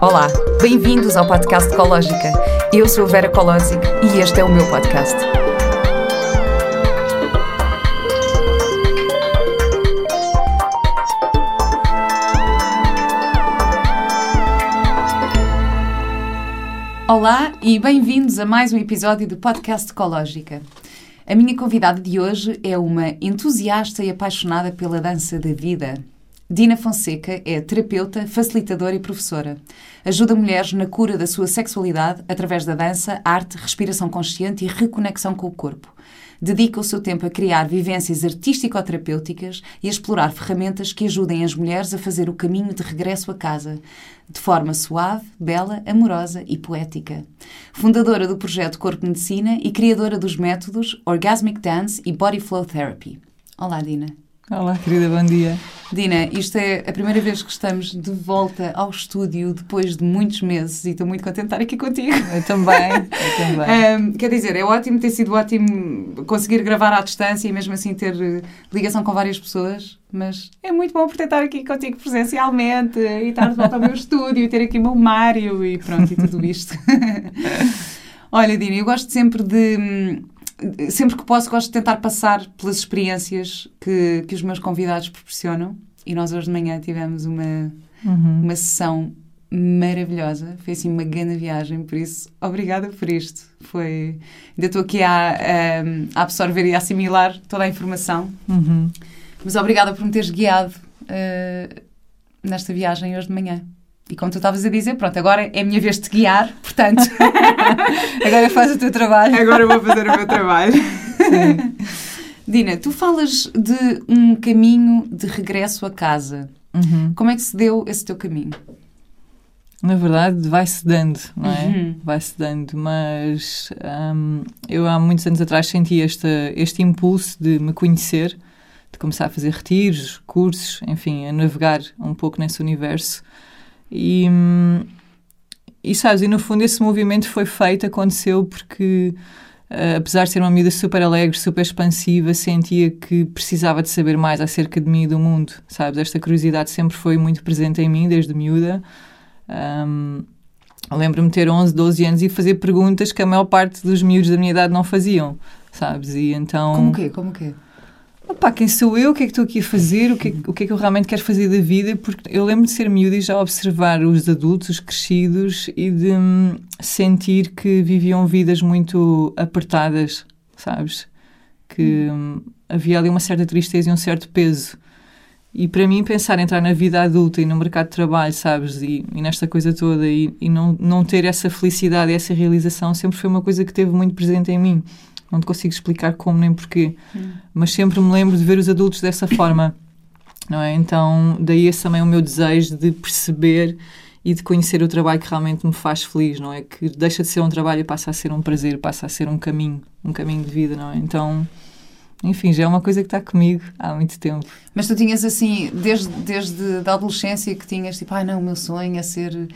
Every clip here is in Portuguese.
Olá, bem-vindos ao podcast Ecológica. Eu sou Vera Colosic e este é o meu podcast. Olá e bem-vindos a mais um episódio do podcast Ecológica. A minha convidada de hoje é uma entusiasta e apaixonada pela dança da vida. Dina Fonseca é terapeuta, facilitadora e professora. Ajuda mulheres na cura da sua sexualidade através da dança, arte, respiração consciente e reconexão com o corpo. Dedica o seu tempo a criar vivências artístico-terapêuticas e a explorar ferramentas que ajudem as mulheres a fazer o caminho de regresso a casa, de forma suave, bela, amorosa e poética. Fundadora do projeto Corpo Medicina e criadora dos métodos Orgasmic Dance e Body Flow Therapy. Olá, Dina. Olá, querida, bom dia. Dina, isto é a primeira vez que estamos de volta ao estúdio depois de muitos meses e estou muito contente de estar aqui contigo. Eu também, eu também. Um, quer dizer, é ótimo, ter sido ótimo conseguir gravar à distância e mesmo assim ter eh, ligação com várias pessoas, mas é muito bom por estar aqui contigo presencialmente e estar de volta ao meu estúdio e ter aqui o meu Mário e pronto, e tudo isto. Olha, Dina, eu gosto sempre de hum, sempre que posso, gosto de tentar passar pelas experiências que, que os meus convidados proporcionam. E nós hoje de manhã tivemos uma, uhum. uma sessão maravilhosa. Foi assim uma grande viagem, por isso, obrigada por isto. Foi. Ainda estou aqui a, a, absorver e a assimilar toda a informação. Uhum. Mas obrigada por me teres guiado uh, nesta viagem hoje de manhã. E como tu estavas a dizer, pronto, agora é a minha vez de te guiar, portanto. agora faz o teu trabalho. Agora eu vou fazer o meu trabalho. Sim. Dina, tu falas de um caminho de regresso a casa. Uhum. Como é que se deu esse teu caminho? Na verdade, vai-se dando, não é? Uhum. Vai-se dando, mas um, eu há muitos anos atrás senti este, este impulso de me conhecer, de começar a fazer retiros, cursos, enfim, a navegar um pouco nesse universo e, e sabes, e no fundo esse movimento foi feito, aconteceu porque, uh, apesar de ser uma miúda super alegre, super expansiva, sentia que precisava de saber mais acerca de mim e do mundo, sabes? Esta curiosidade sempre foi muito presente em mim, desde miúda. Um, Lembro-me de ter 11, 12 anos e fazer perguntas que a maior parte dos miúdos da minha idade não faziam, sabes? E então... Como quê? Como quê? Opa, quem sou eu? O que é que estou aqui a fazer? O que, é, o que é que eu realmente quero fazer da vida? Porque eu lembro de ser miúda e já observar os adultos, os crescidos e de hum, sentir que viviam vidas muito apertadas, sabes? Que hum, havia ali uma certa tristeza e um certo peso. E para mim, pensar em entrar na vida adulta e no mercado de trabalho, sabes? E, e nesta coisa toda e, e não, não ter essa felicidade e essa realização sempre foi uma coisa que teve muito presente em mim não te consigo explicar como nem porquê, hum. mas sempre me lembro de ver os adultos dessa forma, não é? Então, daí esse também é o meu desejo de perceber e de conhecer o trabalho que realmente me faz feliz, não é? Que deixa de ser um trabalho e passa a ser um prazer, passa a ser um caminho, um caminho de vida, não é? Então, enfim, já é uma coisa que está comigo há muito tempo. Mas tu tinhas assim, desde, desde a adolescência que tinhas tipo, ai ah, não, o meu sonho é ser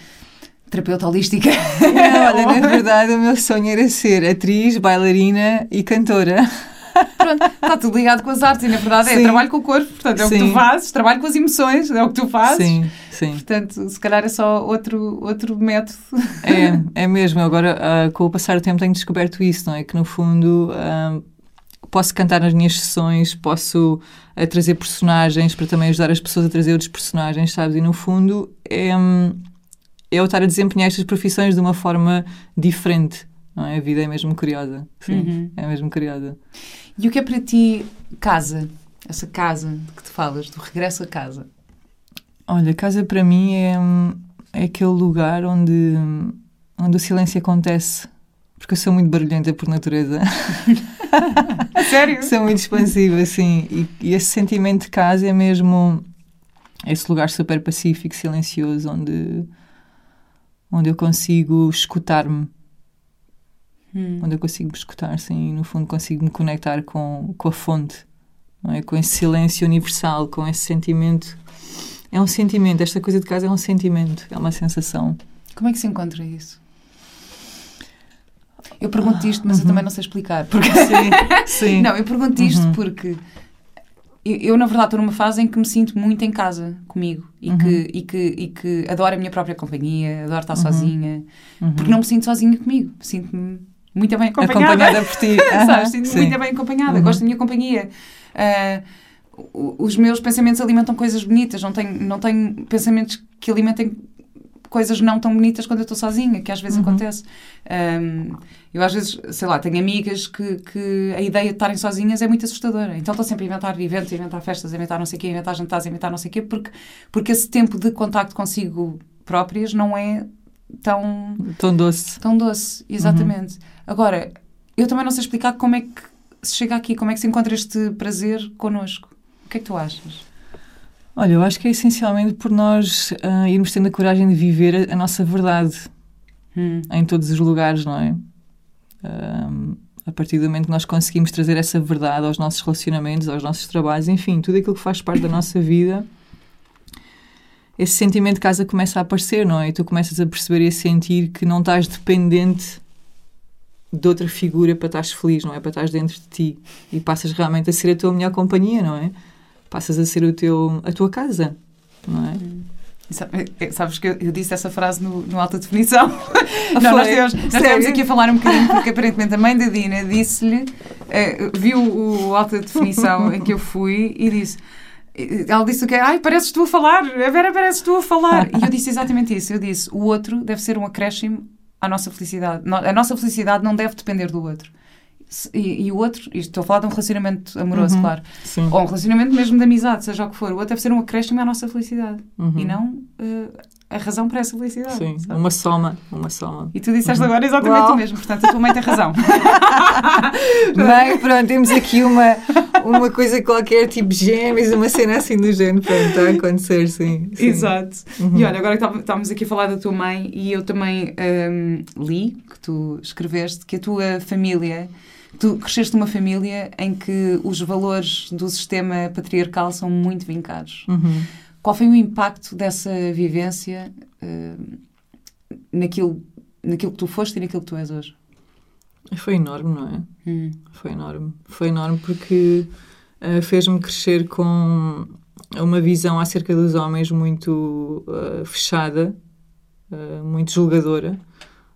terapeuta holística. Não, olha, na verdade o meu sonho era ser atriz, bailarina e cantora. Pronto, está tudo ligado com as artes e na verdade é sim. é trabalho com o corpo, portanto é sim. o que tu fazes, trabalho com as emoções, é o que tu fazes. Sim, sim. Portanto, se calhar é só outro, outro método. É, é mesmo. Agora, uh, com o passar do tempo tenho descoberto isso, não é? Que no fundo uh, posso cantar nas minhas sessões, posso uh, trazer personagens para também ajudar as pessoas a trazer outros personagens, sabes? E no fundo é... Um, é eu estar a desempenhar estas profissões de uma forma diferente. Não é? A vida é mesmo curiosa. Sim, uhum. é mesmo curiosa. E o que é para ti casa? Essa casa de que tu falas, do regresso a casa? Olha, casa para mim é, é aquele lugar onde, onde o silêncio acontece. Porque eu sou muito barulhenta por natureza. Sério? sou muito expansiva, sim. E, e esse sentimento de casa é mesmo esse lugar super pacífico, silencioso, onde onde eu consigo escutar-me. Hum. Onde eu consigo me escutar, sim, e no fundo consigo me conectar com, com a fonte, não é? com esse silêncio universal, com esse sentimento. É um sentimento, esta coisa de casa é um sentimento, é uma sensação. Como é que se encontra isso? Eu pergunto isto, mas uhum. eu também não sei explicar. Porque... Sim, sim. Não, eu pergunto isto uhum. porque eu, eu, na verdade, estou numa fase em que me sinto muito em casa comigo e, Uhum. que, e, que, e que adoro a minha própria companhia, adoro estar Uhum. sozinha, Uhum. porque não me sinto sozinha comigo, sinto-me muito bem acompanhada. Acompanhada por ti. Sabes? Sinto-me muito bem acompanhada, Uhum. gosto da minha companhia. O- os meus pensamentos alimentam coisas bonitas, não tenho, não tenho pensamentos que alimentem coisas não tão bonitas quando eu estou sozinha, que às vezes Uhum. acontece. Ahm, eu às vezes, sei lá, tenho amigas que, que a ideia de estarem sozinhas é muito assustadora. Então estou sempre a inventar eventos, a inventar festas, a inventar não sei o quê, a inventar jantares, a inventar não sei o quê, porque, porque esse tempo de contacto consigo próprias não é tão Tão doce. Tão doce, exatamente. Agora, eu também não sei explicar como é que se chega aqui, como é que se encontra este prazer connosco. O que é que tu achas? Olha, eu acho que é essencialmente por nós ah, irmos tendo a coragem de viver a, a nossa verdade Hum. em todos os lugares, não é? Ah, a partir do momento que nós conseguimos trazer essa verdade aos nossos relacionamentos, aos nossos trabalhos, enfim, tudo aquilo que faz parte da nossa vida, esse sentimento de casa começa a aparecer, não é? E tu começas a perceber e a sentir que não estás dependente de outra figura para estares feliz, não é? Para estares dentro de ti. E passas realmente a ser a tua melhor companhia, não é? Passas a ser o teu, a tua casa, não é? E sabe- eh, Sabes que eu, disse essa frase no, no Alta Definição? não, foi? nós estivemos, nós estivemos aqui a falar um bocadinho, porque aparentemente a mãe da Dina disse-lhe, eh, viu o Alta Definição em que eu fui e disse. Ela disse o quê? Ai, pareces tu a falar, a Vera pareces tu a falar. E eu disse exatamente isso. Eu disse: o outro deve ser um acréscimo à nossa felicidade. A nossa felicidade não deve depender do outro. E, e o outro, estou a falar de um relacionamento amoroso, Uhum. claro, Sim. ou um relacionamento mesmo de amizade, seja o que for, o outro deve ser um acréscimo à nossa felicidade Uhum. e não eh, a razão para essa felicidade. Sim, sabe? uma soma, uma soma. E tu disseste agora exatamente Uau. o mesmo, portanto a tua mãe tem razão. Bem, pronto, temos aqui uma, uma coisa qualquer, tipo gêmeos, uma cena assim do género, pronto, está a acontecer, sim. sim. Exato. Uhum. E olha, agora que estávamos aqui a falar da tua mãe e eu também hum, li, que tu escreveste, que a tua família, tu cresceste numa família em que os valores do sistema patriarcal são muito vincados. Uhum. Qual foi o impacto dessa vivência hum, naquilo, naquilo que tu foste e naquilo que tu és hoje? Foi enorme, não é? Hum. Foi enorme. Foi enorme porque eh, fez-me crescer com uma visão acerca dos homens muito eh, fechada, muito julgadora,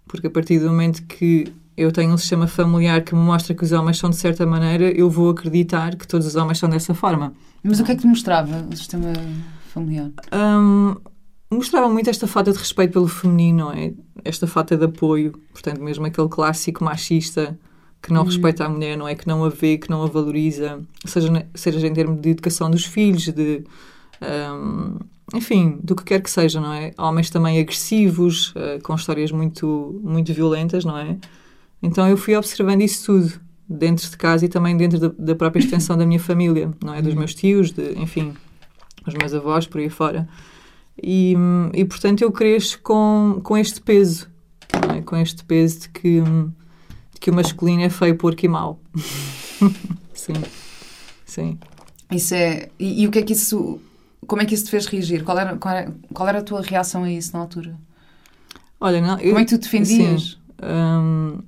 porque a partir do momento que eu tenho um sistema familiar que me mostra que os homens são de certa maneira, eu vou acreditar que todos os homens são dessa forma. Mas o que é que te mostrava o sistema familiar? Hum, mostrava muito esta falta de respeito pelo feminino, é? Esta falta de apoio, portanto, mesmo aquele clássico machista que não Uhum. respeita a mulher, não é? Que não a vê, que não a valoriza, seja, seja em termos de educação dos filhos, de. hum, enfim, do que quer que seja, não é? Homens também agressivos, eh, com histórias muito, muito violentas, não é? Então eu fui observando isso tudo dentro de casa e também dentro da, da própria extensão da minha família, não é? Dos Uhum. meus tios, de, enfim, os meus avós, por aí fora. E, hum, e portanto eu cresço com, com este peso, é? com este peso de que, hum, de que o masculino é feio, porco e mau. sim, sim. Isso é. E, e o que é que isso. Como é que isso te fez reagir? Qual era, qual era, qual era a tua reação a isso na altura? Olha, não, eu, Como é que tu defendias? Hum,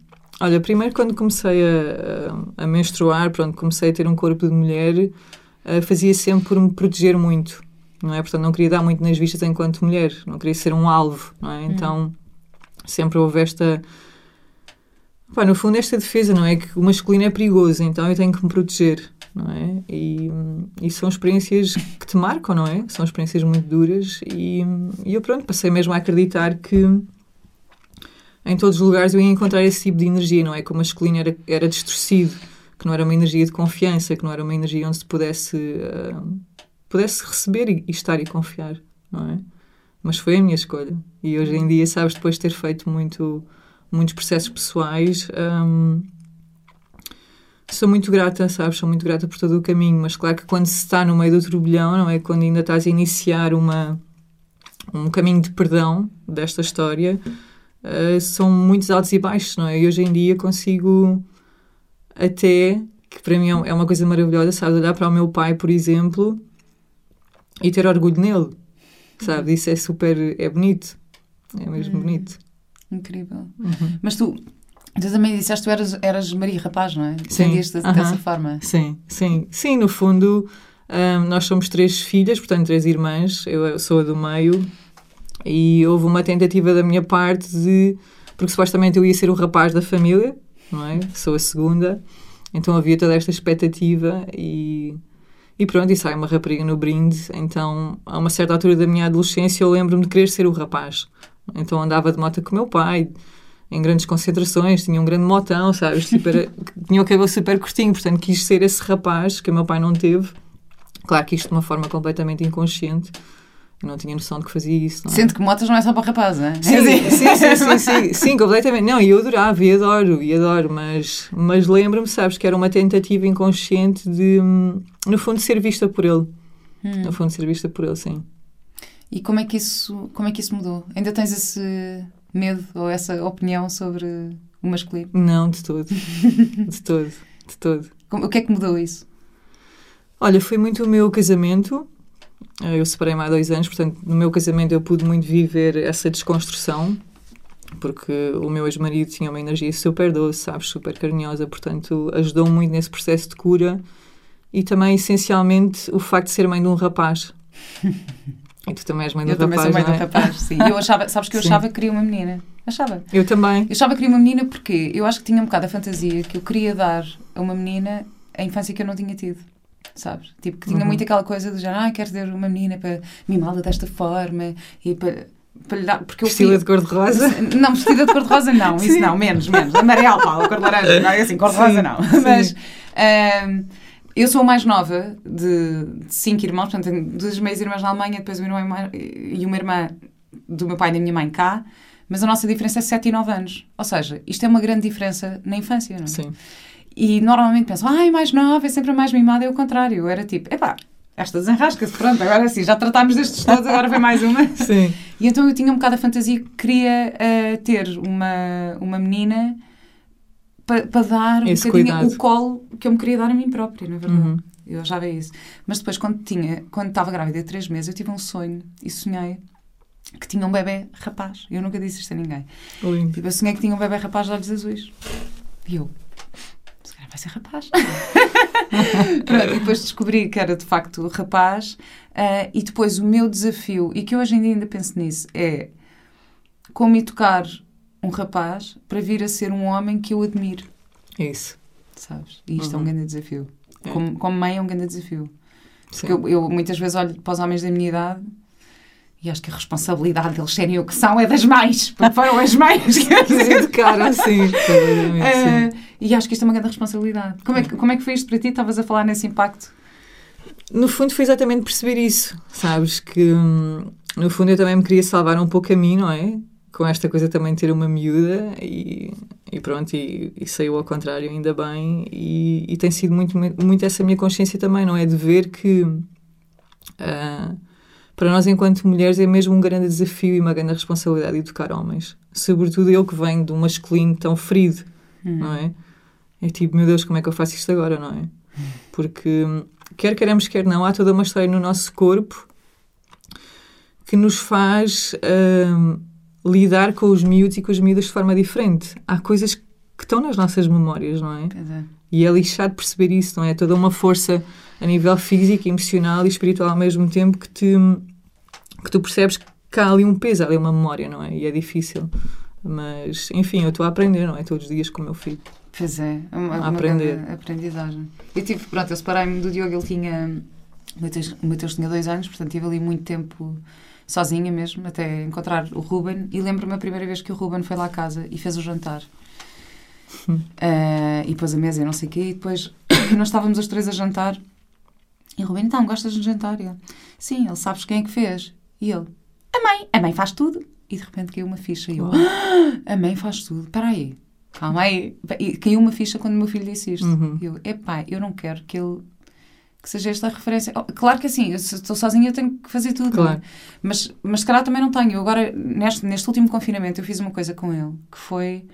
olha, primeiro quando comecei a, a, menstruar, pronto, comecei a ter um corpo de mulher, eh, fazia sempre por me proteger muito, não é? Portanto, não queria dar muito nas vistas enquanto mulher, não queria ser um alvo, não é? Então, sempre houve esta... Pá, no fundo, esta defesa, não é? Que o masculino é perigoso, então eu tenho que me proteger, não é? E, hum, e são experiências que te marcam, não é? São experiências muito duras e, hum, e eu, pronto, passei mesmo a acreditar que em todos os lugares eu ia encontrar esse tipo de energia, não é? Que o masculino era, era distorcido, que não era uma energia de confiança, que não era uma energia onde se pudesse, ah, pudesse receber e, e estar e confiar, não é? Mas foi a minha escolha. E hoje em dia, sabes, depois de ter feito muito, muitos processos pessoais, hum, sou muito grata, sabes? Sou muito grata por todo o caminho. Mas claro que quando se está no meio do turbilhão, não é? Quando ainda estás a iniciar uma, um caminho de perdão desta história, Uh, são muitos altos e baixos, não é? E hoje em dia consigo até, que para mim é é uma coisa maravilhosa, sabe? Olhar para o meu pai, por exemplo, e ter orgulho nele, sabe? Isso é super, é bonito, é mesmo Uhum. bonito. Incrível. Uhum. Mas tu, tu também disseste que tu eras, eras Maria Rapaz, não é? Sim. Defendias-te Aham. dessa forma. Sim, sim, sim, no fundo, Um, nós somos três filhas, portanto, três irmãs. Eu sou a do meio. E houve uma tentativa da minha parte de. Porque supostamente eu ia ser o rapaz da família, não é? Sou a segunda. Então havia toda esta expectativa e. E pronto, e sai uma rapariga no brinde. Então, a uma certa altura da minha adolescência, eu lembro-me de querer ser o rapaz. Então andava de moto com o meu pai, em grandes concentrações, tinha um grande motão, sabes? Tipo, tinha o cabelo super curtinho, portanto quis ser esse rapaz que o meu pai não teve. Claro que isto de uma forma completamente inconsciente. Eu não tinha noção de que fazia isso. Não é? Sendo que motas não é só para rapaz, não é? Sim, sim, sim, sim, sim, sim, completamente. Não, e eu adorava, e adoro, e adoro, mas, mas lembro-me, sabes, que era uma tentativa inconsciente de, no fundo, ser vista por ele. Hum. No fundo, ser vista por ele, sim. E como é que isso, como é que isso mudou? Ainda tens esse medo ou essa opinião sobre o masculino? Não, de todo. de todo, de todo. Como- O que é que mudou isso? Olha, foi muito o meu casamento. Eh, Eu separei-me há dois anos, portanto, no meu casamento eu pude muito viver essa desconstrução, porque o meu ex-marido tinha uma energia super doce, sabes, super carinhosa, portanto, ajudou muito nesse processo de cura e também, essencialmente, o facto de ser mãe de um rapaz. E tu também és mãe de um eu também rapaz, sou mãe do é? rapaz, sim. Eu achava, sabes que eu Sim. achava que queria uma menina. Achava. Eu também. Eu achava que queria uma menina porque eu acho que tinha um bocado a fantasia que eu queria dar a uma menina a infância que eu não tinha tido. Sabes? Tipo, que tinha Uhum. muito aquela coisa do género, ah, quero ter uma menina para mimá-la desta forma e para, para lhe dar. Porque Vestida fui- de cor-de-rosa. Não, vestida de cor-de-rosa não, isso não, menos, menos. Amarelo, Paulo, cor de laranja, não é assim, cor-de-rosa não. sim. Mas ahm, eu sou a mais nova de, de cinco irmãos, portanto tenho duas meias irmãs na Alemanha, depois um irmão mais- e uma irmã do meu pai e da minha mãe cá, mas a nossa diferença é 7 e 9 anos. Ou seja, isto é uma grande diferença na infância, não é? Sim. E normalmente pensam, ai, mais nova, é sempre a mais mimada, é o contrário. Eu era tipo, epá, esta desenrasca-se, pronto, agora sim, já tratámos destes todos, agora vem mais uma. Sim. E então eu tinha um bocado a fantasia que queria eh, ter uma, uma menina para dar um Esse bocadinho cuidado. o colo que eu me queria dar a mim própria, na verdade. Uhum. Eu achava isso. Mas depois, quando tinha, quando estava grávida de três meses, eu tive um sonho e sonhei que tinha um bebê rapaz. Eu nunca disse isto a ninguém. Lindo. Tipo, eu sonhei que tinha um bebê rapaz de olhos azuis. E eu, vai ser rapaz. Pronto, e depois descobri que era de facto rapaz. ah, e depois o meu desafio, e que eu hoje em dia ainda penso nisso, é como educar um rapaz para vir a ser um homem que eu admiro, Isso. sabes? E isto é um Uhum. grande desafio. É. Como, como mãe é um grande desafio. Sim. Porque eu, eu muitas vezes olho para os homens da minha idade e acho que a responsabilidade deles serem o que são é das mães, porque foram as mães que Que educaram, sim. completamente, sim. E acho que isto é uma grande responsabilidade. Como é, que, como é que foi isto para ti? Estavas a falar nesse impacto? No fundo foi exatamente perceber isso, sabes? Que hum, no fundo eu também me queria salvar um pouco a mim, não é? Com esta coisa também de ter uma miúda e, e pronto, e, e saiu ao contrário ainda bem e, e tem sido muito, muito essa minha consciência também, não é? De ver que ah, para nós enquanto mulheres é mesmo um grande desafio e uma grande responsabilidade educar homens. Sobretudo eu que venho de um masculino tão ferido, não é? É tipo, meu Deus, como é que eu faço isto agora, não é? Porque, hum, quer queremos, quer não, há toda uma história no nosso corpo que nos faz hum, lidar com os miúdos e com as miúdas de forma diferente. Há coisas que estão nas nossas memórias, não é? Pois é. E é lixado perceber isso, não é? Toda uma força a nível físico, emocional e espiritual ao mesmo tempo que, te, que tu percebes que há ali um peso, há ali uma memória, não é? E é difícil. Mas, enfim, eu estou a aprender, não é? Todos os dias com o meu filho. Pois é, é uma, A uma aprender. aprendizagem. Eu tive, pronto, eu separei-me do Diogo, ele tinha. O Mateus, o Mateus tinha dois anos, portanto tive ali muito tempo sozinha mesmo, até encontrar o Ruben. E lembro-me a primeira vez que o Ruben foi lá à casa e fez o jantar. Ah, e pôs a mesa e não sei o quê. E depois nós estávamos os três a jantar. E o Ruben, então, gostas de jantar? E eu, sim, ele sabes quem é que fez? E ele, a mãe, a mãe faz tudo. E de repente caiu uma ficha. E eu, "Ah, a mãe faz tudo. Espera aí, calma aí. E caiu uma ficha quando o meu filho disse isto. Uhum. E eu, epá, eu não quero que ele. Que seja esta referência. Oh, claro que assim, eu, se estou sozinha, eu tenho que fazer tudo. é? Claro. Mas, mas se calhar também não tenho. Eu agora, neste, neste último confinamento, eu fiz uma coisa com ele que foi.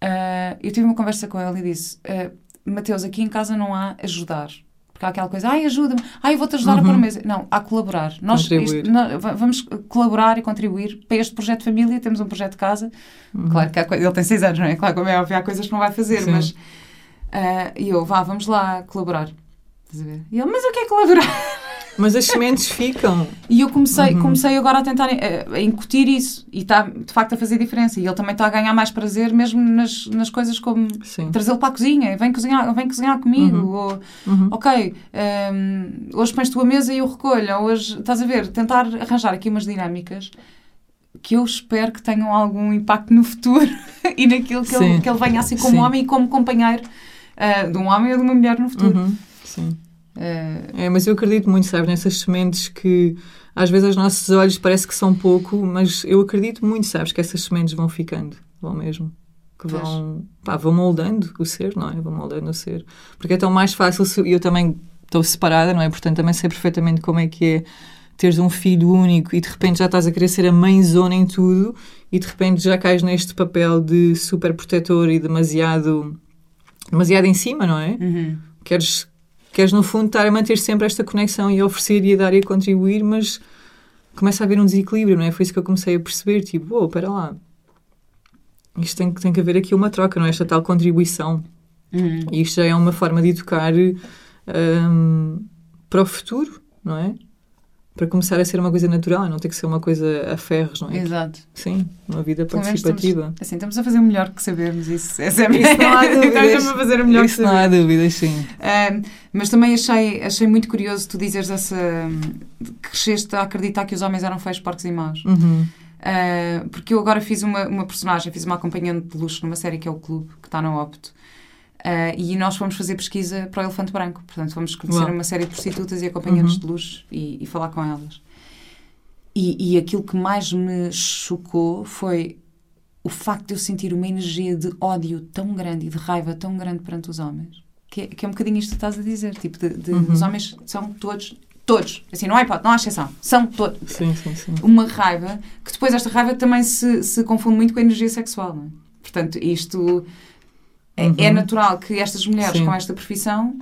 ah, eu tive uma conversa com ele e disse: ah, Mateus, aqui em casa não há ajudar. Porque há aquela coisa, ai, ajuda-me, ai, eu vou-te ajudar a Uhum. pôr a mesa. Não, há colaborar. Nós isto- vamos colaborar e contribuir para este projeto de família. Temos um projeto de casa. Claro que há ele tem seis anos, não é? Claro, como é óbvio, há coisas que não vai fazer, Sim. mas. ah, E eu, vá, vamos lá colaborar. Estás a ver? E ele, mas o que é colaborar? Mas as sementes ficam. E eu comecei, Uhum. comecei agora a tentar eh, a, incutir isso e está de facto a fazer diferença. E ele também está a ganhar mais prazer mesmo nas, nas coisas como trazê-lo para a cozinha, vem cozinhar, vem cozinhar comigo, Uhum. ou Uhum. ok, hum, hoje pões tu a mesa e eu recolho, hoje estás a ver, tentar arranjar aqui umas dinâmicas que eu espero que tenham algum impacto no futuro e naquilo que ele, que ele venha assim como Sim. homem e como companheiro ah, de um homem ou de uma mulher no futuro. Uhum. Sim. É, mas eu acredito muito, sabe, nessas sementes que às vezes aos nossos olhos parece que são pouco, mas eu acredito muito, sabes, que essas sementes vão ficando, vão mesmo. Que vão, pá, vão moldando o ser, não é? Vão moldando o ser. Porque é tão mais fácil, se, eu também estou separada, não é? Portanto, também sei perfeitamente como é que é teres um filho único e de repente já estás a querer ser a mãezona em tudo e de repente já cais neste papel de super protetor e demasiado, demasiado em cima, não é? uhum. queres, queres no fundo estar a manter sempre esta conexão e a oferecer e a dar e a contribuir, mas começa a haver um desequilíbrio, não é? Foi isso que eu comecei a perceber, tipo, oh, espera lá, isto tem, que- tem que haver aqui uma troca, não é? Esta tal contribuição. Uhum. E isto já é uma forma de educar hum, para o futuro, não é? Para começar a ser uma coisa natural, não ter que ser uma coisa a ferros, não é? Exato. Sim, uma vida participativa. Estamos, assim, estamos a fazer o melhor que sabemos. Isso, é sempre, Isso não há dúvidas. estamos a fazer o melhor Isso que não sabemos. há dúvidas, sim. Ahm, mas também achei, achei muito curioso tu dizeres essa. que cresceste a acreditar que os homens eram feios, porcos e maus. Uhum. Ah, porque eu agora fiz uma, uma personagem, fiz uma acompanhante de luxo numa série que é o Clube, que está na Opto. Ah, e nós fomos fazer pesquisa para o Elefante Branco. Portanto, fomos conhecer Uau. uma série de prostitutas e acompanhantes Uhum. de luxo e, e falar com elas. E, e aquilo que mais me chocou foi o facto de eu sentir uma energia de ódio tão grande e de raiva tão grande perante os homens. Que é, que é um bocadinho isto que estás a dizer. Tipo, de, de- Uhum. os homens são todos, todos. Assim, não há hipótese, não há exceção. São todos Sim, sim, sim. uma raiva que depois esta raiva também se, se confunde muito com a energia sexual, não é? Portanto, isto Uhum. é natural que estas mulheres Sim. com esta profissão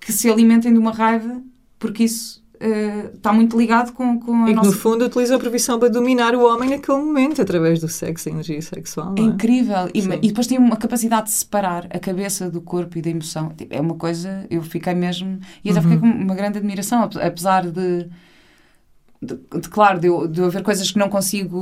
que se alimentem de uma raiva porque isso eh, está muito ligado com, com a E que, nossa... no fundo, utiliza a profissão para dominar o homem naquele momento, através do sexo e energia sexual. É é? incrível. E, e depois tem uma capacidade de separar a cabeça do corpo e da emoção. Tipo, É uma coisa, eu fiquei mesmo. E até Uhum. fiquei com uma grande admiração, ape- apesar de. de, de, claro, de, de haver coisas que não consigo.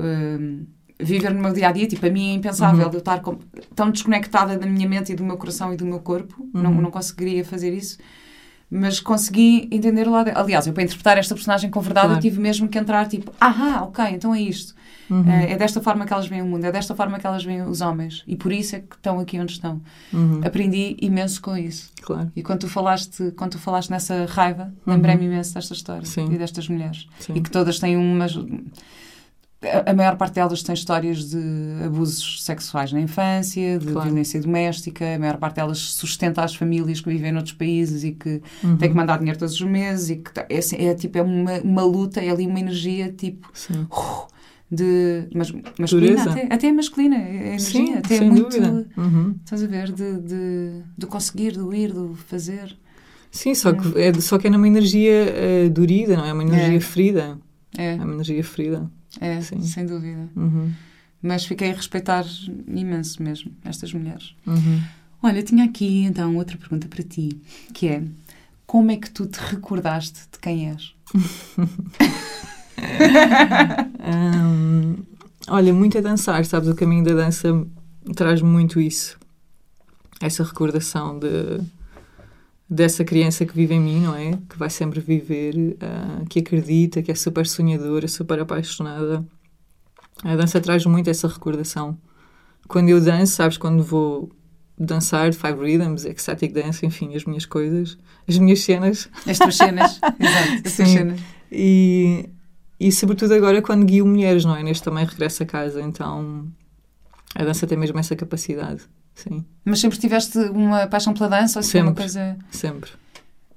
hum, Viver no meu dia a dia, tipo, a mim é impensável Uhum. eu estar com- tão desconectada da minha mente e do meu coração e do meu corpo, não, Uhum. não conseguiria fazer isso, mas consegui entender lá. Aliás, eu para interpretar esta personagem com verdade, Claro. eu tive mesmo que entrar, tipo, ah, ok, então é isto. Uhum, É, é desta forma que elas veem o mundo, é desta forma que elas veem os homens. E por isso é que estão aqui onde estão. uhum, Aprendi imenso com isso. Claro, E quando tu falaste, quando tu falaste nessa raiva, lembrei-me imenso desta história Uhum. Sim. e destas mulheres. sim. E que todas têm umas. A maior parte delas tem histórias de abusos sexuais na infância, de Claro. violência doméstica, a maior parte delas sustenta as famílias que vivem noutros países e que Uhum, têm que mandar dinheiro todos os meses e que tá- é, assim, é tipo é uma, uma luta, é ali uma energia tipo sim. de mas, masculina, até, até é masculina, é energia, Sim, até é sem muito, dúvida. Uhum. estás a ver, de, de, do conseguir, do ir, do fazer. Sim, só que, é, só que é numa energia dorida, não é? Uma energia É. ferida. É, É uma energia ferida. É, Sim. sem dúvida. Uhum, Mas fiquei a respeitar imenso mesmo estas mulheres. uhum. Olha, tinha aqui então outra pergunta para ti, que é como é que tu te recordaste de quem és? Hum, olha, muito a dançar, sabes? O caminho da dança traz muito isso. Essa recordação de, dessa criança que vive em mim, não é? Que vai sempre viver, ah, que acredita, que é super sonhadora, super apaixonada. A dança traz muito essa recordação. Quando eu danço, sabes? Quando vou dançar Five Rhythms, Ecstatic Dance, enfim, as minhas coisas, as minhas cenas. As tuas cenas, exato, as tuas cenas. E, e sobretudo agora quando guio mulheres, não é? Neste também regresso a casa, então a dança tem mesmo essa capacidade, sim, Mas sempre tiveste uma paixão pela dança ou uma Sempre. coisa... sempre.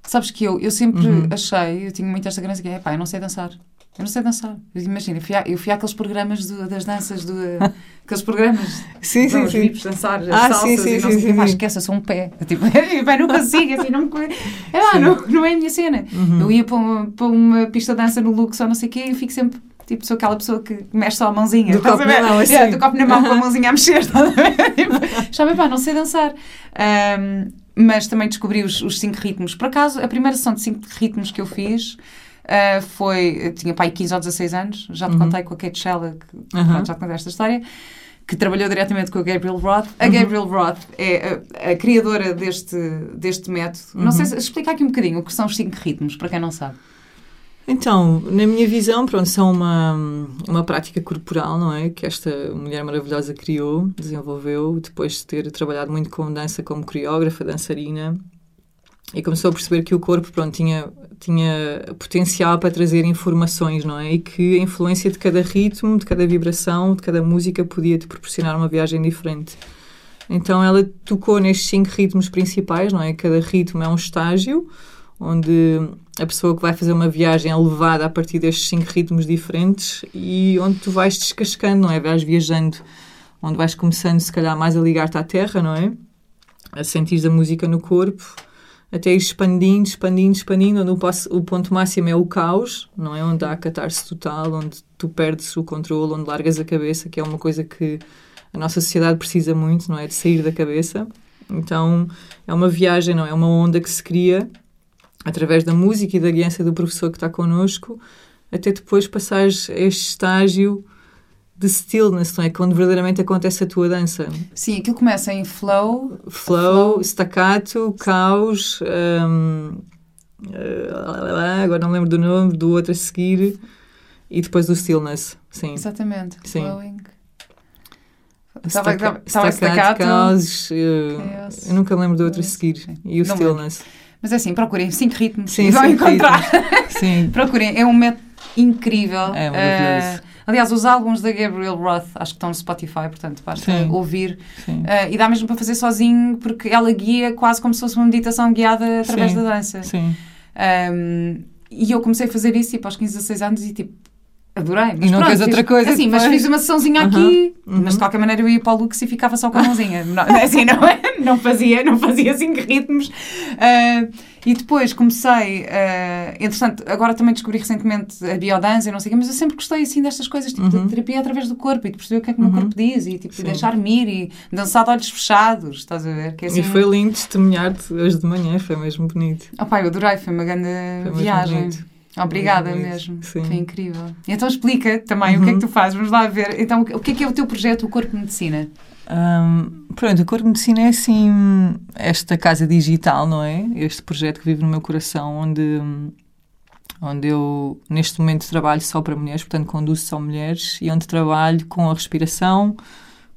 Sabes que eu, eu sempre Uhum. achei, eu tinha muito esta crença que é, pá, eu não sei dançar. Eu não sei dançar. Imagina, eu fui, eu fui àqueles programas do- das danças, do, aqueles programas Sim, sim, sim. VIPs dançar as Ah, salsas sim, sim, e não sim, sei o quê. sim, Pá, sim. esquece, eu sou um pé. Eu, tipo, pá, não consigo, assim, não, me- é lá, não, não é a minha cena. Uhum. Eu ia para uma, para uma pista de dança no Lux ou não sei o quê e eu fico sempre, tipo, sou aquela pessoa que mexe só a mãozinha. Do copo na mão, assim. Yeah, do copo na mão com a mãozinha a mexer. Tipo, Já bem, pá, não sei dançar. Ahm, mas também descobri os, os cinco ritmos. Por acaso, a primeira sessão de cinco ritmos que eu fiz uh, foi. Eu tinha pai 15 ou 16 anos, já te Uhum. contei com a Kate Shella, que Uhum. pronto, já te contei esta história. Que trabalhou diretamente com a Gabriel Roth. A Uhum. Gabriel Roth é a, a criadora deste, deste método. Não Uhum. sei se explicar aqui um bocadinho o que são os cinco ritmos, para quem não sabe. Então, na minha visão, pronto, são uma, uma prática corporal, não é? Que esta mulher maravilhosa criou, desenvolveu, depois de ter trabalhado muito com dança como coreógrafa, dançarina, e começou a perceber que o corpo, pronto, tinha, tinha potencial para trazer informações, não é? E que a influência de cada ritmo, de cada vibração, de cada música podia te proporcionar uma viagem diferente. Então ela tocou nestes cinco ritmos principais, não é? Cada ritmo é um estágio, onde a pessoa que vai fazer uma viagem é levada a partir destes cinco ritmos diferentes e onde tu vais descascando, não é? Vais viajando, onde vais começando, se calhar, mais a ligar-te à terra, não é? A sentir a música no corpo, até ir expandindo, expandindo, expandindo, onde o, passo- o ponto máximo é o caos, não é? Onde há a catarse total, onde tu perdes o controle, onde largas a cabeça, que é uma coisa que a nossa sociedade precisa muito, não é? De sair da cabeça. Então, é uma viagem, não é? É uma onda que se cria através da música e da guiança do professor que está connosco, até depois passares a este estágio de stillness, não é? Quando verdadeiramente acontece a tua dança. Sim, aquilo começa em flow. Flow, staccato, caos, hum, eh, agora não lembro do nome, do outro a seguir, e depois do stillness, sim. Exatamente. Sim. Flowing. Estava Stacca- estava staccato, staccato. caos, eh, eu nunca lembro do outro a seguir, e o Não stillness. Mas é assim, procurem cinco ritmos Sim, e vão encontrar. Sim, Procurem, é um método incrível. É maravilhoso. Eh, aliás, os álbuns da Gabriel Roth acho que estão no Spotify, portanto basta Sim. ouvir. sim. Eh, e dá mesmo para fazer sozinho, porque ela guia quase como se fosse uma meditação guiada através da dança. Sim. Um, e eu comecei a fazer isso tipo, aos 15, 16 anos e tipo, adorei. Mas E não pronto, queres outra coisa Assim, mas fiz uma sessãozinha aqui, uhum. mas de qualquer maneira eu ia para o Lux e ficava só com a mãozinha. não, assim, não, é? não fazia, não fazia cinco ritmos. Uh, e depois comecei, uh, entretanto, agora também descobri recentemente a biodança e não sei o quê, mas eu sempre gostei assim destas coisas, tipo, Uhum. de terapia através do corpo e de perceber o que é que o meu Uhum. corpo diz e tipo, deixar-me ir e dançar de olhos fechados, estás a ver? Que é assim, E foi lindo testemunhar-te hoje de manhã, foi mesmo bonito. Oh, pá, eu adorei, foi uma grande Foi viagem. bonito. Obrigada mesmo. Sim. Foi incrível. Então explica também o que é que Uhum. tu fazes. Vamos lá ver. Então, o que é que é o teu projeto, o Corpo Medicina? Hum, pronto, o Corpo Medicina é assim esta casa digital, não é? Este projeto que vive no meu coração, onde, onde eu neste momento trabalho só para mulheres, portanto conduzo só mulheres, e onde trabalho com a respiração,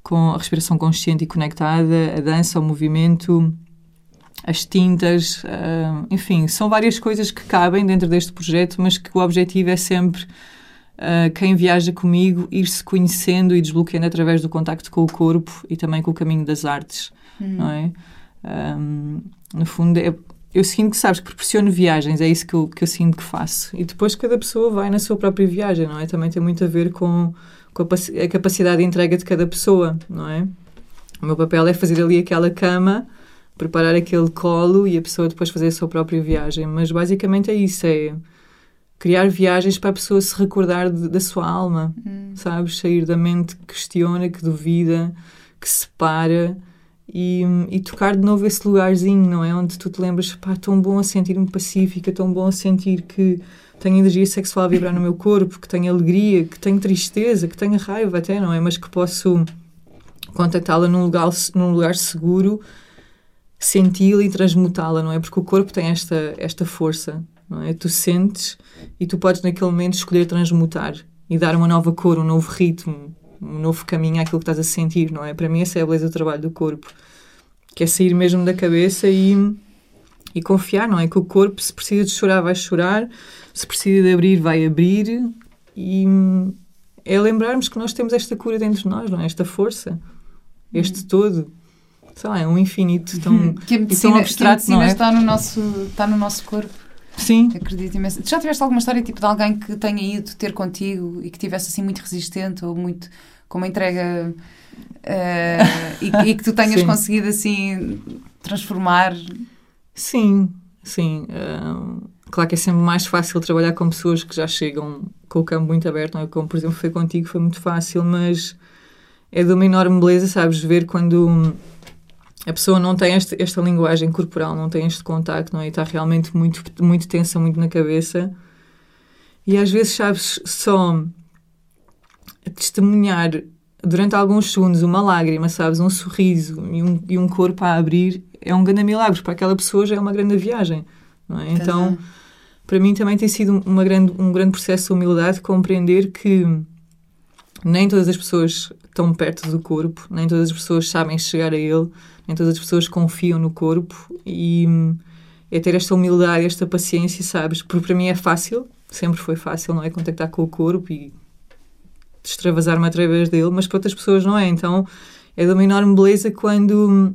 com a respiração consciente e conectada, a dança, o movimento, as tintas, enfim, são várias coisas que cabem dentro deste projeto, mas que o objetivo é sempre uh, quem viaja comigo ir se conhecendo e desbloqueando através do contacto com o corpo e também com o caminho das artes, não é? Um, no fundo, é, eu sinto que, sabes, que proporciono viagens, é isso que eu, que eu sinto que faço. E depois cada pessoa vai na sua própria viagem, não é? Também tem muito a ver com, com a, a capacidade de entrega de cada pessoa, não é? O meu papel é fazer ali aquela cama, preparar aquele colo e a pessoa depois fazer a sua própria viagem. Mas basicamente é isso, é criar viagens para a pessoa se recordar de- da sua alma, Hum. sabes? Sair da mente que questiona, que duvida, que se para e, e tocar de novo esse lugarzinho, não é? Onde tu te lembras, pá, tão bom a sentir-me pacífica, tão bom a sentir que tenho energia sexual a vibrar no meu corpo, que tenho alegria, que tenho tristeza, que tenho raiva até, não é? Mas que posso contactá-la num lugar, num lugar seguro, senti-la e transmutá-la, não é? Porque o corpo tem esta, esta força, não é? Tu sentes e tu podes naquele momento escolher transmutar e dar uma nova cor, um novo ritmo, um novo caminho àquilo que estás a sentir, não é? Para mim essa é a beleza do trabalho do corpo, que é sair mesmo da cabeça e, e confiar, não é? Que o corpo, se precisa de chorar, vai chorar, se precisa de abrir, vai abrir e é lembrarmos que nós temos esta cura dentro de nós, não é? Esta força, este todo. Sei lá, é um infinito tão... que a medicina, abstrato, que a medicina é? está, no nosso, está no nosso corpo. Sim, Acredito imenso. Tu já tiveste alguma história tipo de alguém que tenha ido ter contigo e que tivesse assim muito resistente ou muito com uma entrega eh, e, e que tu tenhas Sim. conseguido assim transformar? Sim, sim. Hum, claro que é sempre mais fácil trabalhar com pessoas que já chegam com o campo muito aberto, não é? Como, por exemplo, foi contigo, foi muito fácil, mas é de uma enorme beleza, sabes? Ver quando, a pessoa não tem este, esta linguagem corporal, não tem este contacto, não é? E está realmente muito, muito tensa, muito na cabeça. E às vezes, sabes, só testemunhar durante alguns segundos uma lágrima, sabes, um sorriso e um, e um corpo a abrir é um grande milagre. Para aquela pessoa já é uma grande viagem, não é? Então, para mim também tem sido uma grande, um grande processo de humildade compreender que nem todas as pessoas estão perto do corpo, nem todas as pessoas sabem chegar a ele, nem todas as pessoas confiam no corpo e é ter esta humildade, esta paciência, sabes? Porque para mim é fácil, sempre foi fácil, não é? Contactar com o corpo e extravasar-me através dele, mas para outras pessoas não é. Então é de uma enorme beleza quando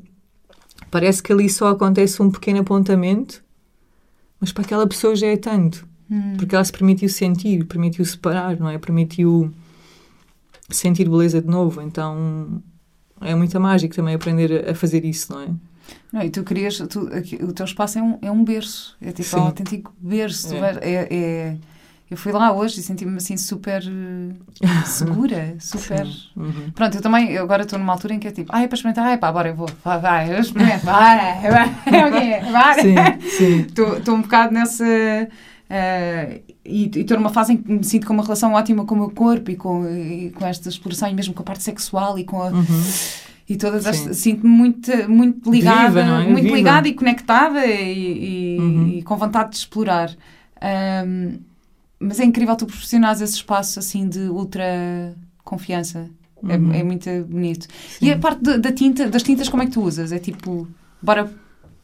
parece que ali só acontece um pequeno apontamento, mas para aquela pessoa já é tanto. Hum. Porque ela se permitiu sentir, permitiu separar, não é? Permitiu sentir beleza de novo. Então é muito mágico também aprender a fazer isso, não é? Não, e tu querias, tu, o teu espaço é um, é um berço, é tipo Sim. um autêntico berço. É. é, é eu fui lá hoje e senti-me assim super segura, super. Uhum. Pronto, eu também, eu agora estou numa altura em que é tipo, ah, é para experimentar, ah, pá, bora, eu vou, vai, vai, eu experimento, vai, vai, vai. Estou um bocado nessa. Uh, e estou numa fase em que me sinto com uma relação ótima com o meu corpo e com, e com esta exploração, e mesmo com a parte sexual e com a. Uhum. E todas as. Sinto-me muito, muito ligada, Viva, é? muito Viva. ligada e conectada e, e, uhum. e, com vontade de explorar. Um, mas é incrível tu proporcionares esse espaço assim de ultra confiança. É, uhum. É, é, muito bonito. Sim. E a parte da, da, tinta, das tintas, como é que tu usas? É tipo, bora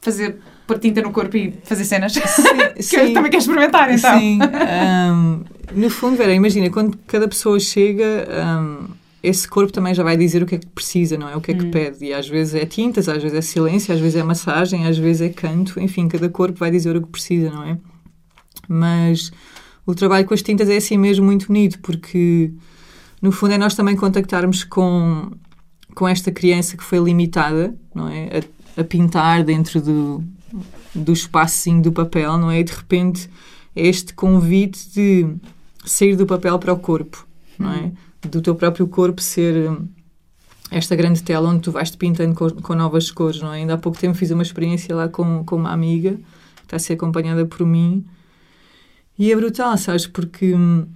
fazer pôr tinta no corpo e fazer cenas? Sim, que sim. eu também quero experimentar, então. Sim. Um, no fundo, Vera, imagina, quando cada pessoa chega, um, esse corpo também já vai dizer o que é que precisa, não é? O que é que hum. pede. E às vezes é tintas, às vezes é silêncio, às vezes é massagem, às vezes é canto. Enfim, cada corpo vai dizer o que precisa, não é? Mas o trabalho com as tintas é assim mesmo muito bonito, porque no fundo é nós também contactarmos com, com esta criança que foi limitada, não é? A, pintar dentro do, do espacinho do papel, não é? E de repente este convite de sair do papel para o corpo, não é? Do teu próprio corpo ser hum, esta grande tela onde tu vais-te pintando com, com, novas cores, não é? Ainda há pouco tempo fiz uma experiência lá com, com uma amiga, que está a ser acompanhada por mim, e é brutal, sabes? Porque hum,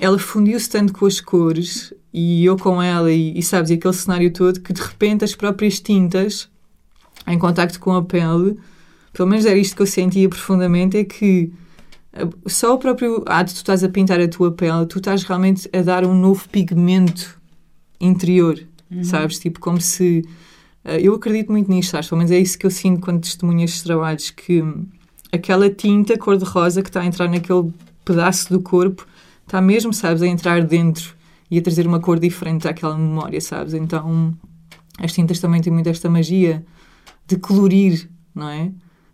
ela fundiu-se tanto com as cores e eu com ela, e, e sabes, e aquele cenário todo, que de repente as próprias tintas, em contacto com a pele, pelo menos era isto que eu sentia profundamente, é que eh, só o próprio ato de tu estás a pintar a tua pele, tu estás realmente a dar um novo pigmento interior, uhum. sabes? Tipo, como se. Uh, eu acredito muito nisto, sabes? Pelo menos é isso que eu sinto quando testemunho estes trabalhos, que hum, aquela tinta cor-de-rosa que está a entrar naquele pedaço do corpo está mesmo, sabes, a entrar dentro e a trazer uma cor diferente àquela memória, sabes? Então, as tintas também têm muito esta magia de colorir, não é?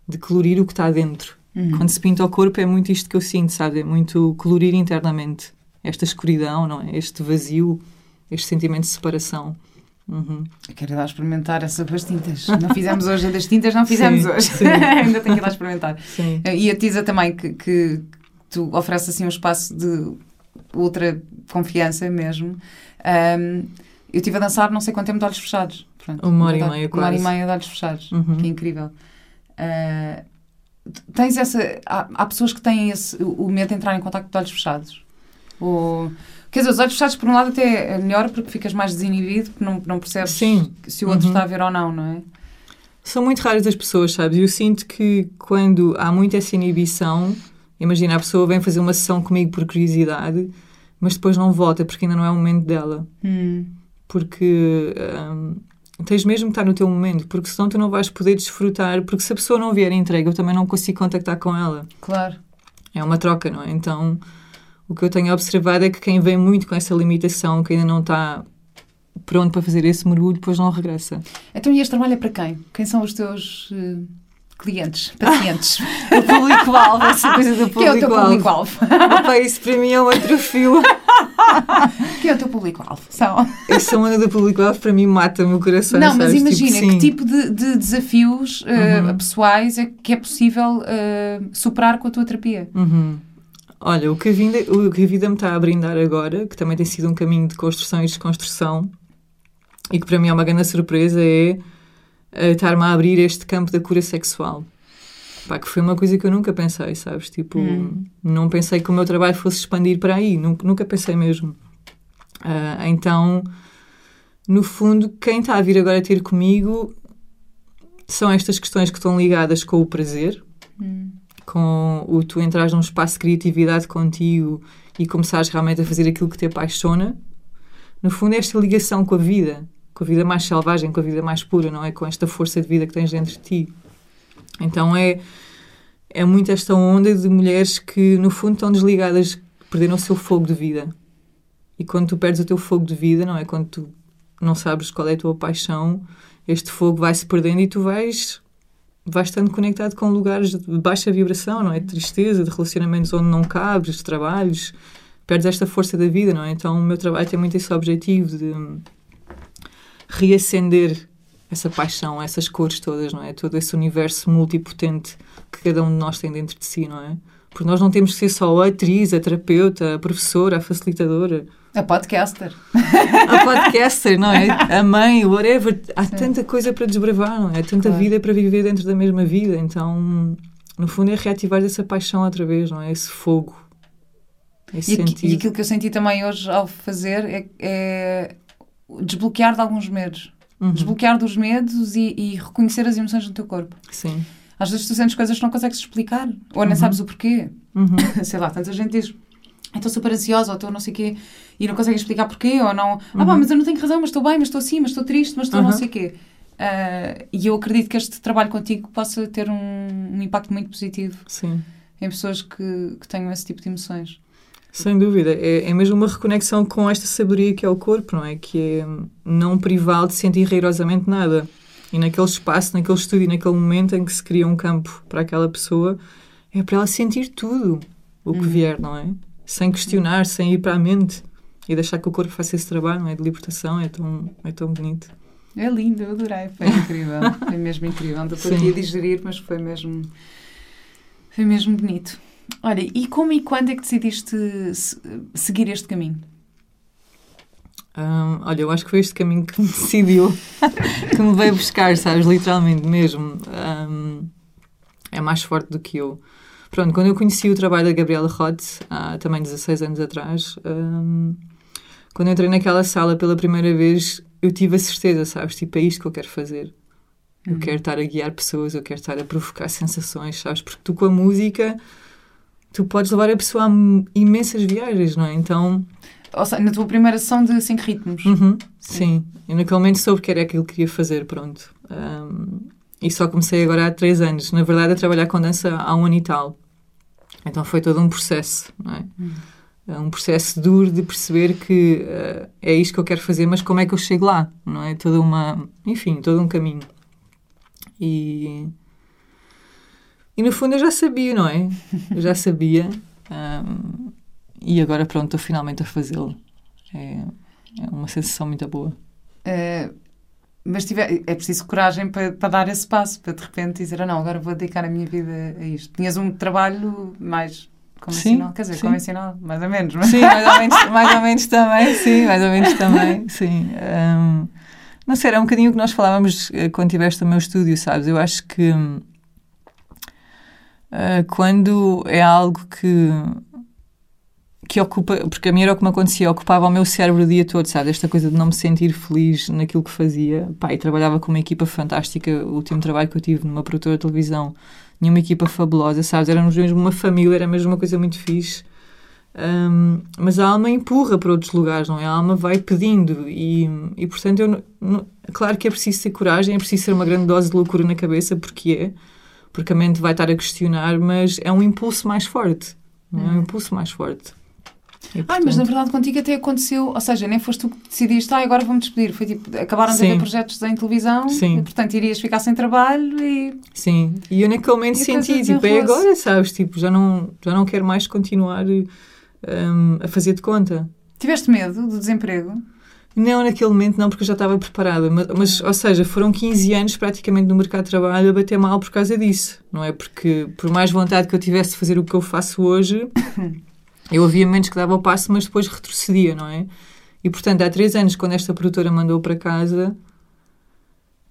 De colorir o que está dentro. Uhum. Quando se pinta o corpo é muito isto que eu sinto, sabe? É muito colorir internamente. Esta escuridão, não é? Este vazio, este sentimento de separação. Uhum. Eu quero ir lá experimentar essa das tintas. Não fizemos hoje a das tintas, não fizemos sim, hoje. Sim. Ainda tenho que ir lá experimentar. Sim. E a Tisa também, que, que tu ofereces assim um espaço de ultra confiança mesmo. Um, eu estive a dançar não sei quanto tempo de olhos fechados. Pronto, uma hora e meia, quase. Uma hora e meia de olhos fechados, uhum. que é incrível. Uh, tens essa... Há, há, pessoas que têm esse, o medo de entrar em contato de olhos fechados. Ou Quer dizer, os olhos fechados, por um lado, até é melhor porque ficas mais desinibido, porque não, não percebes Sim. se o outro uhum. está a ver ou não, não é? São muito raras as pessoas, sabes? Eu sinto que quando há muita essa inibição, imagina, a pessoa vem fazer uma sessão comigo por curiosidade, mas depois não volta porque ainda não é o momento dela. Hum. Porque hum, tens mesmo que estar no teu momento, porque senão tu não vais poder desfrutar, porque se a pessoa não vier entregue, eu também não consigo contactar com ela. Claro. É uma troca, não é? Então o que eu tenho observado é que quem vem muito com essa limitação, que ainda não está pronto para fazer esse mergulho, depois não regressa. Então, e este trabalho é para quem? Quem são os teus uh, clientes, pacientes? o público-alvo, essa coisa do público-alvo. Que é o teu público-alvo? Isso para mim é um atrofio. que é o teu público-alvo? São... Essa onda do público-alvo para mim mata o meu coração. Não, sabes? mas imagina, tipo, que tipo de, de desafios uh, uhum. pessoais é que é possível uh, superar com a tua terapia? Uhum. Olha, o que, a vida, o que a vida me está a brindar agora, que também tem sido um caminho de construção e desconstrução, e que para mim é uma grande surpresa, é a estar-me a abrir este campo da cura sexual. Pá, que foi uma coisa que eu nunca pensei, sabes? Tipo, Hum. não pensei que o meu trabalho fosse expandir para aí, nunca, nunca pensei mesmo. Ah, então, no fundo, quem está a vir agora ter comigo são estas questões que estão ligadas com o prazer, Hum. com o tu entras num espaço de criatividade contigo e começares realmente a fazer aquilo que te apaixona. No fundo, é esta ligação com a vida, com a vida mais selvagem, com a vida mais pura, não é? Com esta força de vida que tens dentro de ti. Então é, é muito esta onda de mulheres que, no fundo, estão desligadas, perderam o seu fogo de vida. E quando tu perdes o teu fogo de vida, não é? Quando tu não sabes qual é a tua paixão, este fogo vai se perdendo e tu vais vais estando conectado com lugares de baixa vibração, não é? De tristeza, de relacionamentos onde não cabes, de trabalhos, perdes esta força da vida, não é? Então o meu trabalho tem muito esse objetivo de reacender essa paixão, essas cores todas, não é? Todo esse universo multipotente que cada um de nós tem dentro de si, não é? Porque nós não temos que ser só a atriz, a terapeuta, a professora, a facilitadora, A podcaster. a podcaster, não é? A mãe, whatever. Há tanta coisa para desbravar, não é? Há tanta Claro. vida para viver dentro da mesma vida. Então, no fundo, é reativar essa paixão outra vez, não é? Esse fogo. Esse E, sentido. e aquilo que eu senti também hoje ao fazer é, é desbloquear de alguns medos. Uhum. Desbloquear dos medos e, e reconhecer as emoções no teu corpo. Sim. Às vezes tu sentes coisas que não consegues explicar, ou nem Uhum. sabes o porquê. Uhum. Sei lá, tanta gente diz. "Eu Estou super ansiosa, ou estou não sei o quê, e não conseguem explicar porquê, ou não. Ah, pá, Uhum. mas eu não tenho razão, mas estou bem, mas estou assim, mas estou triste, mas estou não Uhum. sei o quê. Ah, e eu acredito que este trabalho contigo possa ter um, um impacto muito positivo Sim. em pessoas que, que tenham esse tipo de emoções. Sem dúvida. É, é mesmo uma reconexão com esta sabedoria que é o corpo, não é? Que é hum, não privá-lo de sentir rigorosamente nada. E naquele espaço, naquele estúdio, naquele momento em que se cria um campo para aquela pessoa, é para ela sentir tudo o que Uhum. vier, não é? Sem questionar, sem ir para a mente. E deixar que o corpo faça esse trabalho, não é? De libertação, é tão, é tão bonito. É lindo, eu adorei, foi incrível, foi mesmo incrível. Estou aqui a digerir, mas foi mesmo, foi mesmo bonito. Olha, e como e quando é que decidiste se- seguir este caminho? Hum, olha, eu acho que foi este caminho que me decidiu, que me veio buscar, sabes? Literalmente mesmo. Hum, é mais forte do que eu. Pronto, quando eu conheci o trabalho da Gabriela Roth, há também 16 anos atrás, hum, quando eu entrei naquela sala pela primeira vez, eu tive a certeza, sabes? Tipo, é isto que eu quero fazer. Eu quero estar a guiar pessoas, eu quero estar a provocar sensações, sabes? Porque tu com a música, tu podes levar a pessoa a imensas viagens, não é? Então, Ou seja, na tua primeira sessão de 5 ritmos. Uhum, sim. E naquele momento soube que era aquilo que queria fazer, pronto. Um, e só comecei agora há três anos. Na verdade, a trabalhar com dança há um ano e tal. Então foi todo um processo, não é? É um processo duro de perceber que uh, é isto que eu quero fazer, mas como é que eu chego lá, não é? Toda uma... Enfim, todo um caminho. E... E no fundo eu já sabia, não é? Eu já sabia. um, e agora pronto, estou finalmente a fazê-lo. É, é uma sensação muito boa. Eh, mas tiver, é preciso coragem para, para dar esse passo, para de repente dizer, ah não, agora vou dedicar a minha vida a isto. Tinhas um trabalho mais convencional, Sim, quer dizer, sim. convencional, mais ou menos, mas Sim, mais ou menos, mais ou menos também, sim, mais ou menos também, sim. Um, não sei, era um bocadinho o que nós falávamos eh, quando tiveste o meu estúdio, sabes? Eu acho que ah, quando é algo que que ocupa, porque a mim era o que me acontecia, ocupava o meu cérebro o dia todo, sabe? Esta coisa de não me sentir feliz naquilo que fazia. Pá, e trabalhava com uma equipa fantástica. O último trabalho que eu tive numa produtora de televisão, tinha uma equipa fabulosa, sabes? Éramos mesmo uma família, era mesmo uma coisa muito fixe. Um, mas a alma empurra para outros lugares, não é? A alma vai pedindo e, e portanto, eu, não- claro que é preciso ter coragem, é preciso ter uma grande dose de loucura na cabeça, porque é, porque a mente vai estar a questionar, mas é um impulso mais forte, não é? É um impulso mais forte. E, Ai, mas na portanto, verdade contigo até aconteceu, ou seja, nem foste tu que decidiste, ah, agora vou-me despedir. Foi tipo, acabaram de haver projetos em televisão Sim. e portanto irias ficar sem trabalho e. Sim, e eu naquele momento senti, tipo, é agora, sabes? Tipo, já não, já não quero mais continuar um, a fazer de conta. Tiveste medo do desemprego? Não, naquele momento não, porque eu já estava preparada. Mas, mas, ou seja, foram 15 anos praticamente no mercado de trabalho a bater mal por causa disso, não é? Porque por mais vontade que eu tivesse de fazer o que eu faço hoje, eu havia momentos que dava o passo, mas depois retrocedia, não é? E portanto, há três anos, quando esta produtora mandou para casa,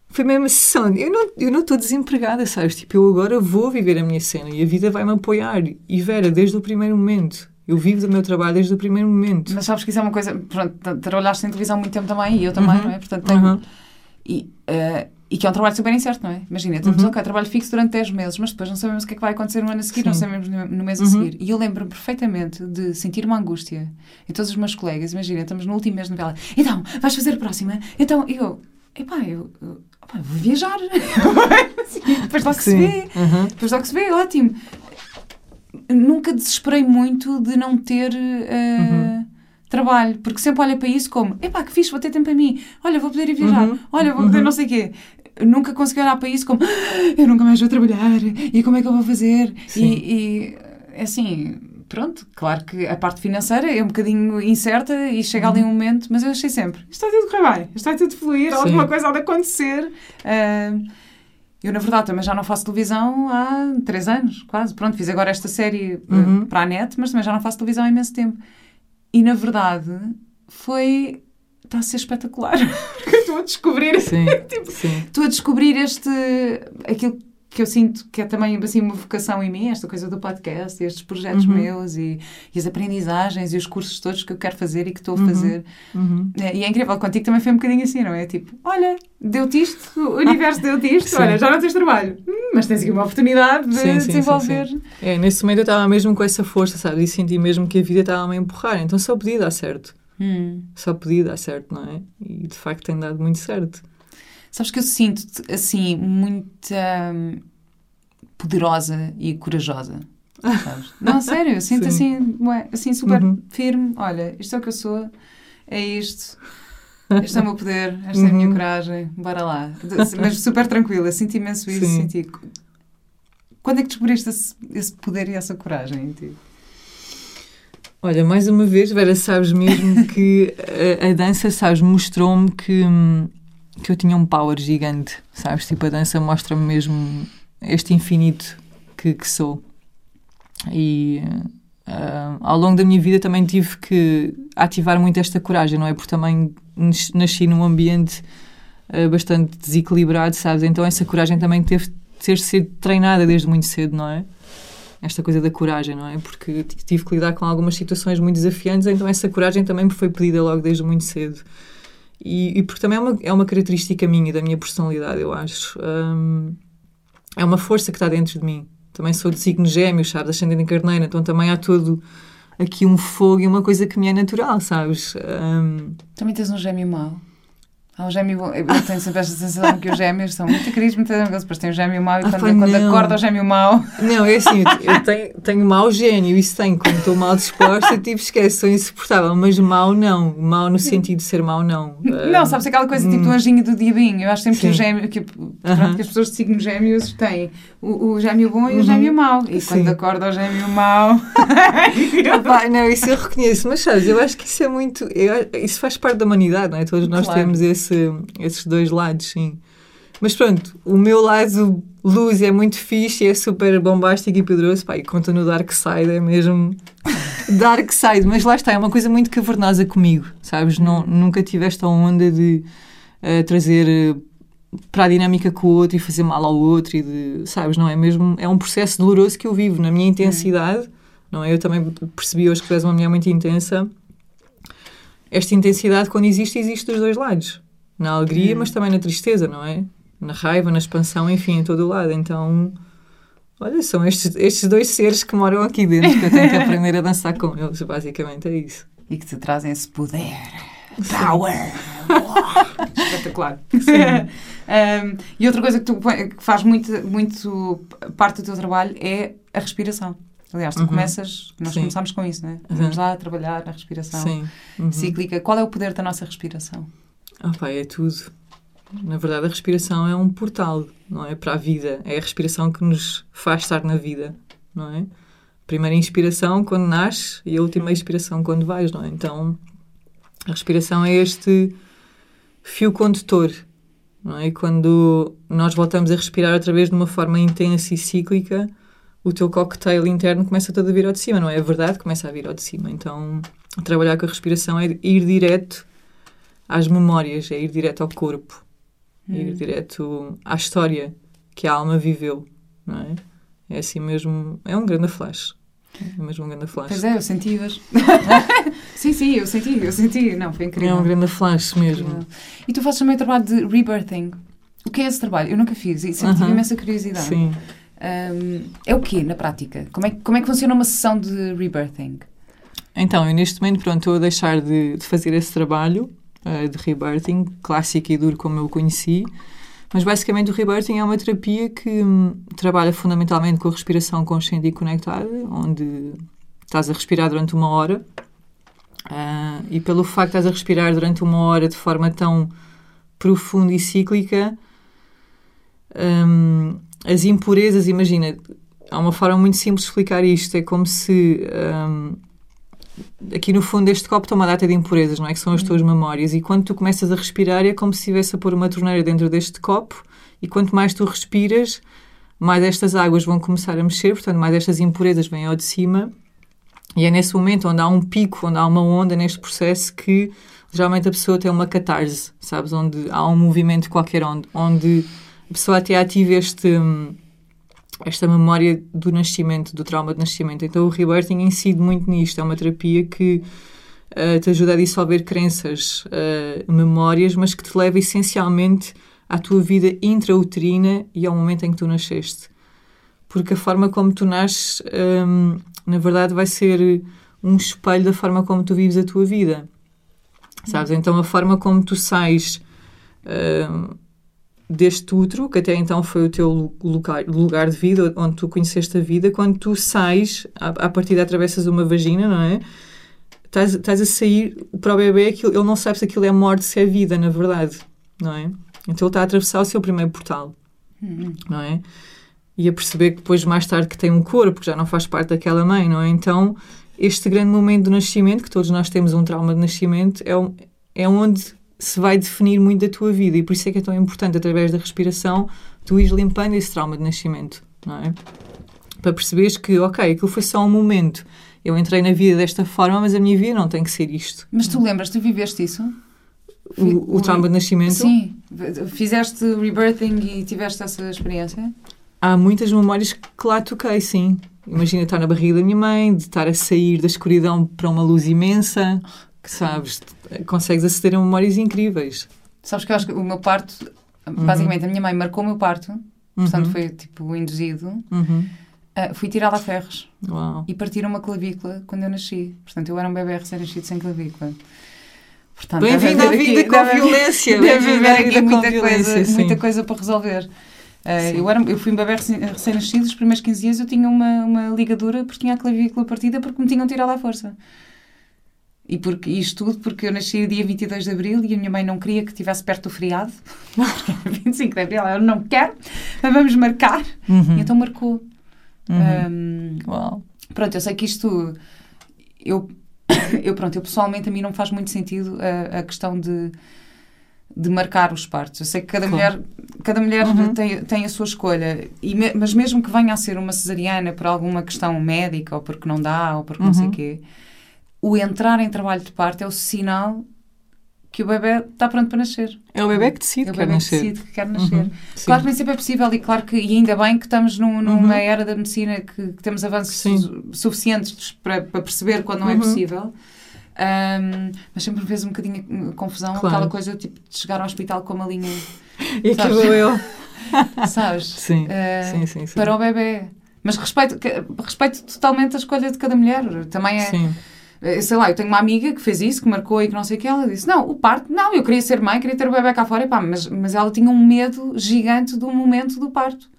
foi mesmo a sessão. Eu não eu não estou desempregada, sabes? Tipo, eu agora vou viver a minha cena e a vida vai-me apoiar. E Vera, desde o primeiro momento. Eu vivo do meu trabalho desde o primeiro momento. Mas sabes que isso é uma coisa. Pronto, tra- trabalhaste em televisão muito tempo também e eu também, Uhum. não é? Portanto, tenho. Uhum. E, eh, e que é um trabalho super incerto, não é? Imagina, temos, Uhum. ok, trabalho fixo durante 10 meses, mas depois não sabemos o que é que vai acontecer no ano a seguir, não Sim. sabemos no, mês a Uhum. seguir. E eu lembro-me perfeitamente de sentir uma angústia em todos os meus colegas. Imagina, estamos no último mês de novela. Então, vais fazer a próxima? Então, eu. Epá, eu, eu opá, vou viajar. Depois logo se Sim. vê. Uhum. Depois logo se vê, ótimo. Nunca desesperei muito de não ter eh, Uhum. trabalho, porque sempre olho para isso como epá, que fixe, vou ter tempo para mim. Olha, vou poder ir viajar. Uhum. Olha, vou poder Uhum. não sei o quê. Nunca consegui olhar para isso como "Ah, eu nunca mais vou trabalhar e como é que eu vou fazer? Sim. E, e assim, pronto, claro que a parte financeira é um bocadinho incerta e chega ali um momento, mas eu achei sempre isto vai tudo correr bem, isto vai tudo fluir, Sim. alguma coisa há de acontecer. Ah, eu, na verdade, também já não faço televisão há três anos, quase. Pronto, fiz agora esta série uh, Uhum. para a net, mas também já não faço televisão há imenso tempo. E, na verdade, foi... Está a ser espetacular. Porque estou a descobrir... Sim, Tipo, sim. Estou a descobrir este... Aquilo que eu sinto que é também assim, uma vocação em mim, esta coisa do podcast, estes projetos Uhum. meus e, e as aprendizagens e os cursos todos que eu quero fazer e que estou a Uhum. fazer. Uhum. É, E é incrível, contigo também foi um bocadinho assim, não é? Tipo, olha, deu-te isto, o universo deu-te isto, Sim. olha, já não tens trabalho, Hum, mas tens aqui uma oportunidade de Sim, sim, sim, desenvolver. É, nesse momento eu estava mesmo com essa força, sabe? E senti mesmo que a vida estava a empurrar. Então só podia dar certo. Hum. Só podia dar certo, não é? E de facto tem dado muito certo. Sabes que eu sinto-te assim, muito hum, poderosa e corajosa. Sabes? Não, sério, eu sinto Sim. assim, assim super Uhum. firme. Olha, isto é o que eu sou, é isto. Este é o meu poder, esta é a minha Uhum. coragem, bora lá. Mas super tranquila, sinto imenso isso. Sim. Senti... Quando é que descobriste esse, esse poder e essa coragem em ti? Olha, mais uma vez, Vera, sabes mesmo que a, a dança, sabes, mostrou-me que, hum, que eu tinha um power gigante, sabes? Tipo, a dança mostra-me mesmo este infinito que, que sou. E ah, ao longo da minha vida também tive que ativar muito esta coragem, não é? Porque também nas- nasci num ambiente ah, bastante desequilibrado, sabes? Então essa coragem também teve de ter sido treinada desde muito cedo, não é? esta coisa da coragem, não é? Porque tive que lidar com algumas situações muito desafiantes, então essa coragem também me foi pedida logo desde muito cedo. E, e porque também é uma, é uma característica minha, da minha personalidade, eu acho. Hum, é uma força que está dentro de mim. Também sou de signo gêmeo, sabes? Ascendente em carneiro, então também há todo aqui um fogo e uma coisa que me é natural, sabes? Hum, Também tens um gêmeo mau. Há um gêmeo bom. Eu tenho sempre esta sensação que os gêmeos são muito queridos, muito amorosos. Depois tem o gêmeo mau e Ah, quando, pá, quando acorda o gêmeo mau. Não, é assim, eu- tenho, tenho mau gênio, isso tenho, quando estou mal disposta, tipo, esquece, sou insuportável, mas mau não, mau no sentido de ser mau não. Não, sabes aquela coisa tipo hum. do anjinho do diabinho. Eu acho sempre que o Sim. gêmeo, que, pronto, Aham. que as pessoas de signo gêmeos têm o, o gêmeo bom e o Uhum. gêmeo mau. E Sim. quando acorda o gêmeo mau. Pá, não, isso eu reconheço, mas sabes, eu acho que isso é muito. eu- isso faz parte da humanidade, não é? Todos nós Claro. temos esse, esses dois lados, sim. Mas pronto, o meu lado luz é muito fixe, é super bombástico e poderoso, pá, e conta no Dark Side, é mesmo Dark Side, mas lá está, é uma coisa muito cavernosa comigo, sabes? Não, nunca tive esta onda de eh, trazer eh, para a dinâmica com o outro e fazer mal ao outro e de, sabes, não é mesmo, é um processo doloroso que eu vivo na minha intensidade, não é? Eu também percebi hoje que tu és uma mulher muito intensa. Esta intensidade, quando existe, existe dos dois lados. Na alegria, Hum. mas também na tristeza, não é? Na raiva, na expansão, enfim, em todo o lado. Então, olha, são estes, estes dois seres que moram aqui dentro que eu tenho que aprender a dançar com eles, basicamente é isso. E que te trazem esse poder. Power! Espetacular. Um, e outra coisa que, tu, que faz muito, muito parte do teu trabalho é a respiração. Aliás, tu Uhum. começas, nós Sim. começámos com isso, né? Uhum. Vamos lá a trabalhar na respiração Sim. Uhum. cíclica. Qual é o poder da nossa respiração? Ah, pá, é tudo. Na verdade, a respiração é um portal, não é? Para a vida. É a respiração que nos faz estar na vida, não é? Primeira inspiração quando nasces e a última expiração quando vais, não é? Então, a respiração é este fio condutor, não é? E quando nós voltamos a respirar outra vez de uma forma intensa e cíclica, o teu cocktail interno começa todo a vir ao de cima, não é? A verdade começa a vir ao de cima. Então, trabalhar com a respiração é ir direto às memórias, é ir direto ao corpo. Ir direto à história que a alma viveu, não é? É assim mesmo, é um grande flash. É mesmo um grande flash. Pois é, eu senti hoje. sim, sim, eu senti, eu senti. Não, foi incrível. É um grande flash mesmo. E tu fazes também o trabalho de rebirthing. O que é esse trabalho? Eu nunca fiz e sempre tive Aham. imensa curiosidade. Sim. Um, é o quê, na prática? Como é, como é que funciona uma sessão de rebirthing? Então, eu neste momento, pronto, estou a deixar de, de fazer esse trabalho eh, de rebirthing, clássico e duro como eu o conheci, mas basicamente o rebirthing é uma terapia que hum, trabalha fundamentalmente com a respiração consciente e conectada, onde estás a respirar durante uma hora. Ah, e pelo facto de estás a respirar durante uma hora de forma tão profunda e cíclica, hum, as impurezas, imagina, há uma forma muito simples de explicar isto, é como se hum, aqui no fundo deste copo está uma data de impurezas, não é? Que são as tuas memórias. E quando tu começas a respirar, é como se estivesse a pôr uma torneira dentro deste copo, e quanto mais tu respiras, mais estas águas vão começar a mexer, portanto, mais estas impurezas vêm ao de cima. E é nesse momento onde há um pico, onde há uma onda neste processo que geralmente a pessoa tem uma catarse, sabes? Onde há um movimento qualquer, onde, onde a pessoa até ativa este. hum, esta memória do nascimento, do trauma de nascimento. Então o rebirthing incide muito nisto. É uma terapia que eh, te ajuda a dissolver crenças, eh, memórias, mas que te leva essencialmente à tua vida intrauterina e ao momento em que tu nasceste. Porque a forma como tu nasces, hum, na verdade, vai ser um espelho da forma como tu vives a tua vida. Sabes? Então a forma como tu sais hum, deste útero, que até então foi o teu lu- lugar, lugar de vida, onde tu conheceste a vida, quando tu sais, à, à partida atravessas uma vagina, não é? Estás, estás a sair para o bebê, aquilo, ele não sabe se aquilo é morte, se é vida, na verdade, não é? Então ele está a atravessar o seu primeiro portal, não é? E a perceber que depois, mais tarde, que tem um corpo, que já não faz parte daquela mãe, não é? Então, este grande momento do nascimento, que todos nós temos um trauma de nascimento, é, é onde se vai definir muito da tua vida. E por isso é que é tão importante, através da respiração, tu ires limpando esse trauma de nascimento, não é? Para perceberes que, ok, aquilo foi só um momento. Eu entrei na vida desta forma, mas a minha vida não tem que ser isto. Mas tu lembras, tu viveste isso? O, o trauma de nascimento. Sim. Fizeste rebirthing e tiveste essa experiência? Há muitas memórias que lá toquei, sim. Imagina estar na barriga da minha mãe, de estar a sair da escuridão para uma luz imensa, que sabes, consegues aceder a memórias incríveis. Sabes que eu acho que o meu parto, basicamente a minha mãe marcou o meu parto, portanto Uhum. foi tipo induzido. Uhum. Ah, fui tirada a ferros Uau. e partiram uma clavícula quando eu nasci. Portanto, eu era um bebê recém-nascido sem clavícula. Bem-vindo à vida com deve violência. Deve haver aqui muita coisa, sim. muita coisa para resolver. Sim. eu, era, eu fui um bebê recém- recém-nascido, os primeiros 15 dias eu tinha uma, uma ligadura porque tinha a clavícula partida porque me tinham tirado à força. E porque, isto tudo porque eu nasci dia 22 de Abril e a minha mãe não queria que estivesse perto do feriado. Porque era 25 de Abril, ela não quero, mas vamos marcar. Uhum. Então marcou. Uhum. Um, Uau. Pronto, eu sei que isto. Eu, eu, pronto, eu pessoalmente a mim não faz muito sentido a, a questão de, de marcar os partos. Eu sei que cada Claro. mulher, cada mulher Uhum. tem, tem a sua escolha, e me- mas mesmo que venha a ser uma cesariana por alguma questão médica, ou porque não dá, ou porque não sei o Uhum. quê, o entrar em trabalho de parto é o sinal que o bebê está pronto para nascer. É o bebê que decide É o bebê que nascer. decide que quer nascer. Uhum. Claro que nem sempre é possível e claro que e ainda bem que estamos num- numa Uhum. era da medicina que, que temos avanços su- suficientes para, para perceber quando não é Uhum. possível. Ahm, mas sempre me fez um bocadinho confusão Claro. aquela coisa tipo de chegar ao hospital com uma linha, E aqui Sabes? vou eu. sabes? Sim, Ah, sim, sim. sim. Para o bebê. Mas respeito, respeito totalmente a escolha de cada mulher. Também é, Sim. Eh, sei lá, eu tenho uma amiga que fez isso, que marcou e que não sei o que, ela disse, não, o parto, não, eu queria ser mãe, queria ter o bebê cá fora, e pá, mas, mas ela tinha um medo gigante do momento do parto.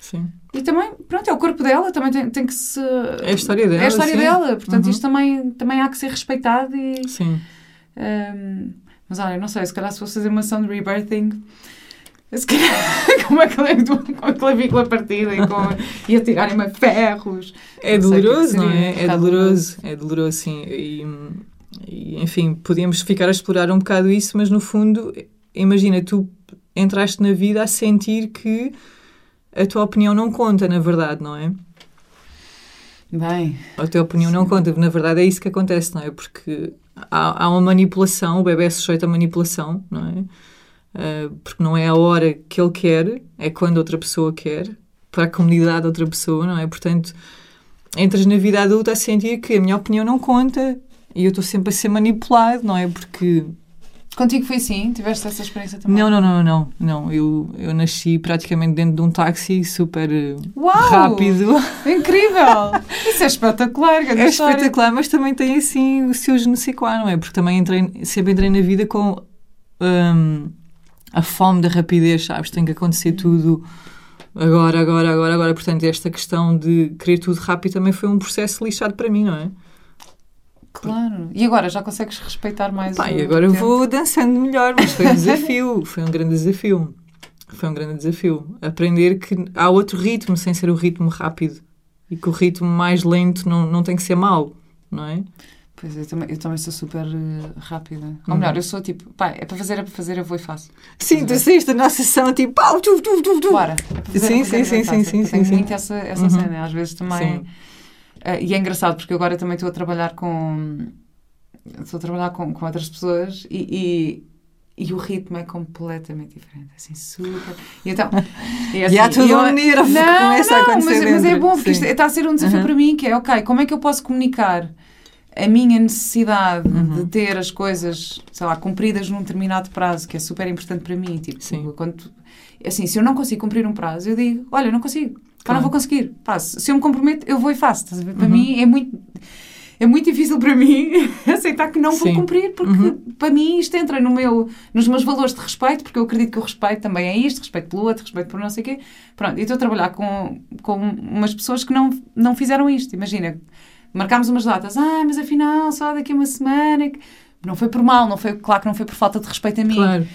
Sim. E também, pronto, é o corpo dela, também tem, tem que se... É a história dela. É a história sim. dela, portanto Uhum. isto também, também há que ser respeitado e... Sim. ehm, mas olha, não sei, se calhar se fosse fazer uma ação de rebirthing, se calhar com uma, com a clavícula partida e, com, e a tirarem-me a ferros. É Não sei o que é que doloroso, não é? É doloroso. É doloroso, sim. E, e, enfim, podíamos ficar a explorar um bocado isso, mas no fundo, imagina, tu entraste na vida a sentir que a tua opinião não conta, na verdade, não é? Bem, A tua opinião não conta. Na verdade, é isso que acontece, não é? Porque há, há uma manipulação, o bebê é sujeito a manipulação, não é? Uh, porque não é a hora que ele quer, é quando outra pessoa quer, para a comunidade outra pessoa, não é? Portanto, entras na vida adulta a sentir que a minha opinião não conta e eu estou sempre a ser manipulado, não é? Porque Contigo foi assim? Tiveste essa experiência também? Não, não, não, não. não. Eu, eu nasci praticamente dentro de um táxi super eh, Uau! rápido. Incrível! Isso é espetacular, É espetacular, mas também tem assim o seu qual, não é? Porque também entrei, sempre entrei na vida com hum, a fome da rapidez, sabes? Tem que acontecer tudo agora, agora, agora, agora. Portanto, esta questão de querer tudo rápido também foi um processo lixado para mim, não é? Claro. E agora já consegues respeitar mais Pá, o e agora eu tempo? vou dançando melhor, mas foi um desafio, foi um grande desafio. Foi um grande desafio. Aprender que há outro ritmo sem ser o ritmo rápido. E que o ritmo mais lento não, não tem que ser mau, não é? Pois eu também, eu também sou super eh, rápida. Ou Uhum. melhor, eu sou tipo, pá, é para fazer, é para fazer, eu vou e faço. Sim, tu saíste da nossa sessão tipo pau, tu, tu, tu, tu. Bora. É fazer, Sim, é fazer, sim, e sim, sim, Eu sim, tenho sim. muito essa, essa Uhum. cena. Às vezes também. Sim. Eh, e é engraçado porque agora também estou a trabalhar com. Estou a trabalhar com, com outras pessoas e, e, e o ritmo é completamente diferente. Assim, super. E então. É assim, E há e eu- um nervo que Não, começa a não, acontecer mas, mas é bom porque Sim. isto está a ser um desafio Uhum. para mim que é, ok, como é que eu posso comunicar a minha necessidade Uhum. de ter as coisas, sei lá, cumpridas num determinado prazo, que é super importante para mim. Tipo, Sim. quando, assim, se eu não consigo cumprir um prazo, eu digo, olha, não consigo. Pá, Claro. não vou conseguir. Pá, se eu me comprometo, eu vou e faço. Ver? Para Uhum. mim é muito... É muito difícil para mim aceitar que não vou Sim. cumprir, porque Uhum. para mim isto entra no meu, nos meus valores de respeito, porque eu acredito que o respeito também é isto, respeito pelo outro, respeito por não sei o quê. Pronto, e estou a trabalhar com, com umas pessoas que não, não fizeram isto. Imagina, marcámos umas datas, ah, mas afinal só daqui a uma semana. que-" Não foi por mal, não foi, claro que não foi por falta de respeito a mim. Claro.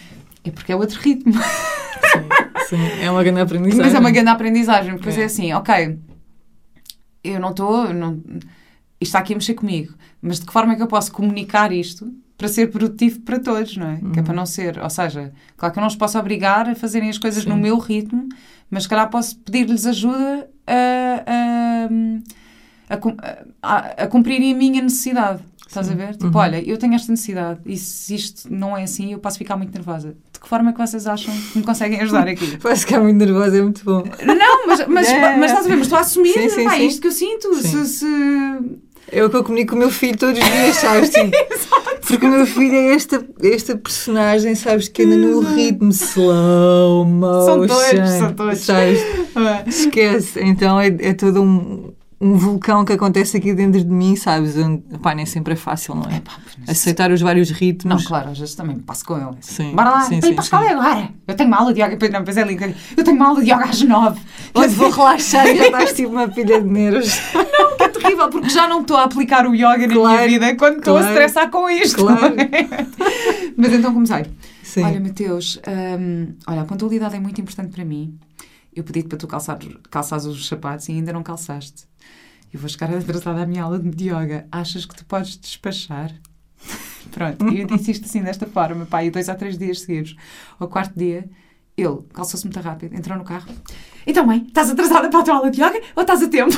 É porque é outro ritmo. Sim, sim. É uma grande aprendizagem. Mas é uma grande aprendizagem, porque É. é assim, ok, eu não estou, não, isto está aqui a mexer comigo, mas de que forma é que eu posso comunicar isto para ser produtivo para todos, não é? Que é Uhum. para não ser, ou seja, claro que eu não os posso obrigar a fazerem as coisas Sim. no meu ritmo, mas se calhar posso pedir-lhes ajuda a, a, a, a, a cumprirem a minha necessidade. Estás Sim. a ver? Tipo, Uhum. olha, eu tenho esta necessidade e se isto não é assim, eu posso ficar muito nervosa. De que forma é que vocês acham que me conseguem ajudar aqui? Vai ficar muito nervosa, é muito bom. Não, mas, mas, Yeah. mas estás a ver, mas estou a assumir, Sim, sim, pá, é sim. isto que eu sinto. Se, se- É o que eu comunico com o meu filho todos os dias, sabes? Tipo, porque o meu filho é esta, esta personagem, sabes, que anda no ritmo slow motion. São todos, são todos. Sabes? Esquece. Então é, é todo um, um vulcão que acontece aqui dentro de mim, sabes? Pá, nem sempre é fácil, não é? Mas- Aceitar os vários ritmos. Não, claro, às vezes também me passo com ele. Sim, Bora lá, sim, sim, a escola sim. agora. Eu tenho uma aula de yoga. Não, depois é lindo. Eu tenho uma aula de yoga às nove. Hoje vou relaxar e já estás tipo uma pilha de nervos. Que é terrível, porque já não estou a aplicar o yoga na minha Claro, vida quando estou a claro. estressar com isto. Claro. não é? Mas então comecei. Sim. Olha, Mateus, hum, olha, a pontualidade é muito importante para mim. Eu pedi-te para tu calçar, calçares os sapatos e ainda não calçaste. Eu vou chegar atrasada à minha aula de yoga. Achas que tu podes despachar? Pronto, eu disse isto assim, desta forma, pá, e dois ou três dias seguidos. Ao quarto dia, ele calçou-se muito rápido, entrou no carro. Então, mãe, estás atrasada para a tua aula de yoga ou estás a tempo?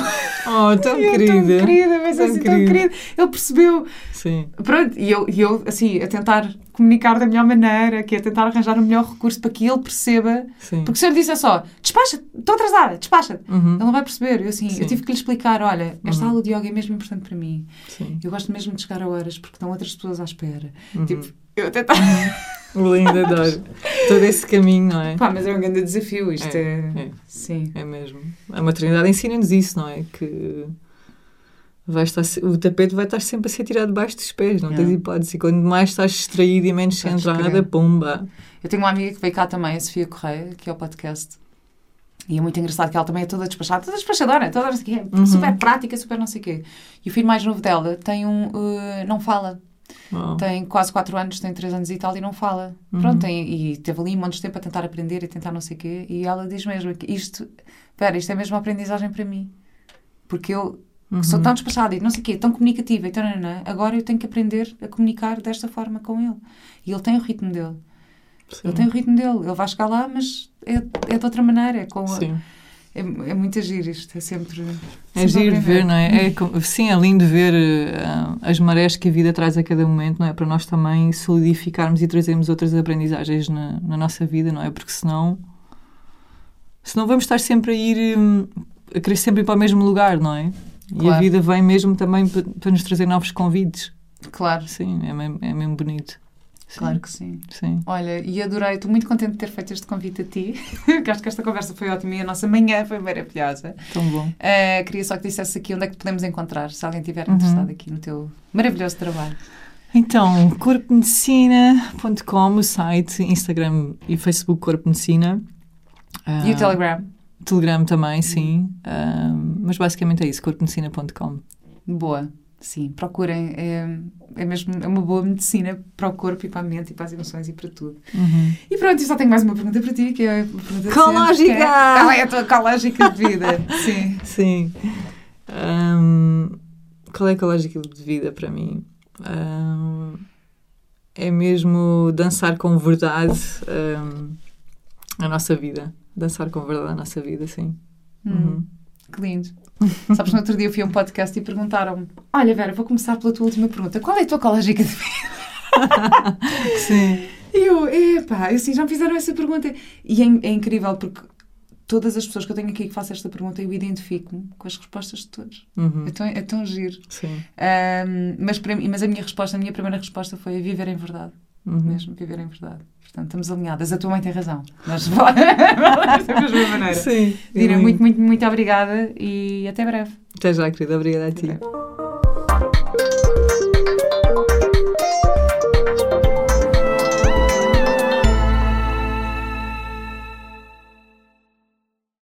Oh, tão eu, querida. Tão querida, mas Tão assim, tão querida. querida. Ele percebeu. Sim. Pronto, e eu, e eu, assim, a tentar comunicar da melhor maneira, que é tentar arranjar o melhor recurso para que ele perceba. Sim. Porque se eu lhe disser só, despacha, estou atrasada, despacha, Uhum. ele não vai perceber. Eu, assim, Sim. eu tive que lhe explicar: olha, esta Uhum. aula de yoga é mesmo importante para mim. Sim. Eu gosto mesmo de chegar a horas porque estão outras pessoas à espera. Uhum. Tipo, eu tentar. Lindo, adoro. Todo esse caminho, não é? Pá, mas é um grande desafio, isto é. É, é. Sim. É mesmo. A maternidade ensina-nos isso, não é? Que vai estar, o tapete vai estar sempre a ser tirado debaixo dos pés, não Yeah. tens hipótese. E quando mais estás distraído e menos centrada, pumba. Eu tenho uma amiga que veio cá também, a Sofia Correia, que é o podcast. E é muito engraçado que ela também é toda despachada, toda despachadora, toda não sei o quê, Uhum. super prática, super não sei o quê. E o filho mais novo dela tem um. uh, não fala. Oh. Tem quase 4 anos, tem 3 anos e tal e não fala. Uhum. Pronto, tem, e teve ali um monte de tempo a tentar aprender e tentar não sei o quê. E ela diz mesmo que isto. Espera, isto é mesmo uma aprendizagem para mim. Porque eu Uhum. sou tão despachada e não sei o quê, tão comunicativa e tão. nananã, Agora eu tenho que aprender a comunicar desta forma com ele. E ele tem o ritmo dele. Sim. Ele tem o ritmo dele. Ele vai chegar lá, mas é, é de outra maneira. É com a- Sim. É, é muito agir isto, é sempre. É giro de ver, não é? é? Sim, é lindo ver eh, as marés que a vida traz a cada momento, não é? Para nós também solidificarmos e trazermos outras aprendizagens na, na nossa vida, não é? Porque senão. Senão vamos estar sempre a ir. hum, a querer sempre ir para o mesmo lugar, não é? E a vida vem mesmo também para, para nos trazer novos convites. Claro, Sim, é mesmo, é mesmo bonito. Sim, claro que sim. Sim. Olha, e adorei, estou muito contente de ter feito este convite a ti, que acho que esta conversa foi ótima e a nossa manhã foi maravilhosa. Tão bom. Uh, queria só que dissesse aqui onde é que te podemos encontrar, se alguém estiver Uhum. interessado aqui no teu maravilhoso trabalho. Então, corpomedicina.com, o site, Instagram e Facebook Corpo Medicina. E Ah, o Telegram? Telegram também, sim. Ah, mas basicamente é isso, corpomedicina.com. Boa, sim, procurem. É, é mesmo é uma boa medicina para o corpo e para a mente e para as emoções e para tudo. Uhum. E pronto, e só tenho mais uma pergunta para ti, que é a pergunta Cológica! que é, Qual é a tua cológica de vida? sim. Sim. Ahm, qual é a lógica de vida para mim? Ahm, é mesmo dançar com verdade ahm, a nossa vida. Dançar com verdade a nossa vida, sim. Hum, Uhum. Que lindo. Sabes, no outro dia eu fui a um podcast e perguntaram-me: Olha, Vera, vou começar pela tua última pergunta. Qual é a tua cológica de vida? Sim. E eu, epá, assim, já me fizeram essa pergunta. E é, é incrível porque todas as pessoas que eu tenho aqui que façam esta pergunta, eu identifico-me com as respostas de todos. Uhum. É tão, é tão giro. Sim. Ahm, mas, para mas a minha resposta, a minha primeira resposta foi viver em verdade. Uhum. Mesmo, viver em verdade. Portanto, estamos alinhadas. A tua mãe tem razão. Mas da mesma maneira. Sim. Dina, Lindo. muito, muito, muito obrigada e até breve. Até já, querida. Obrigada a ti.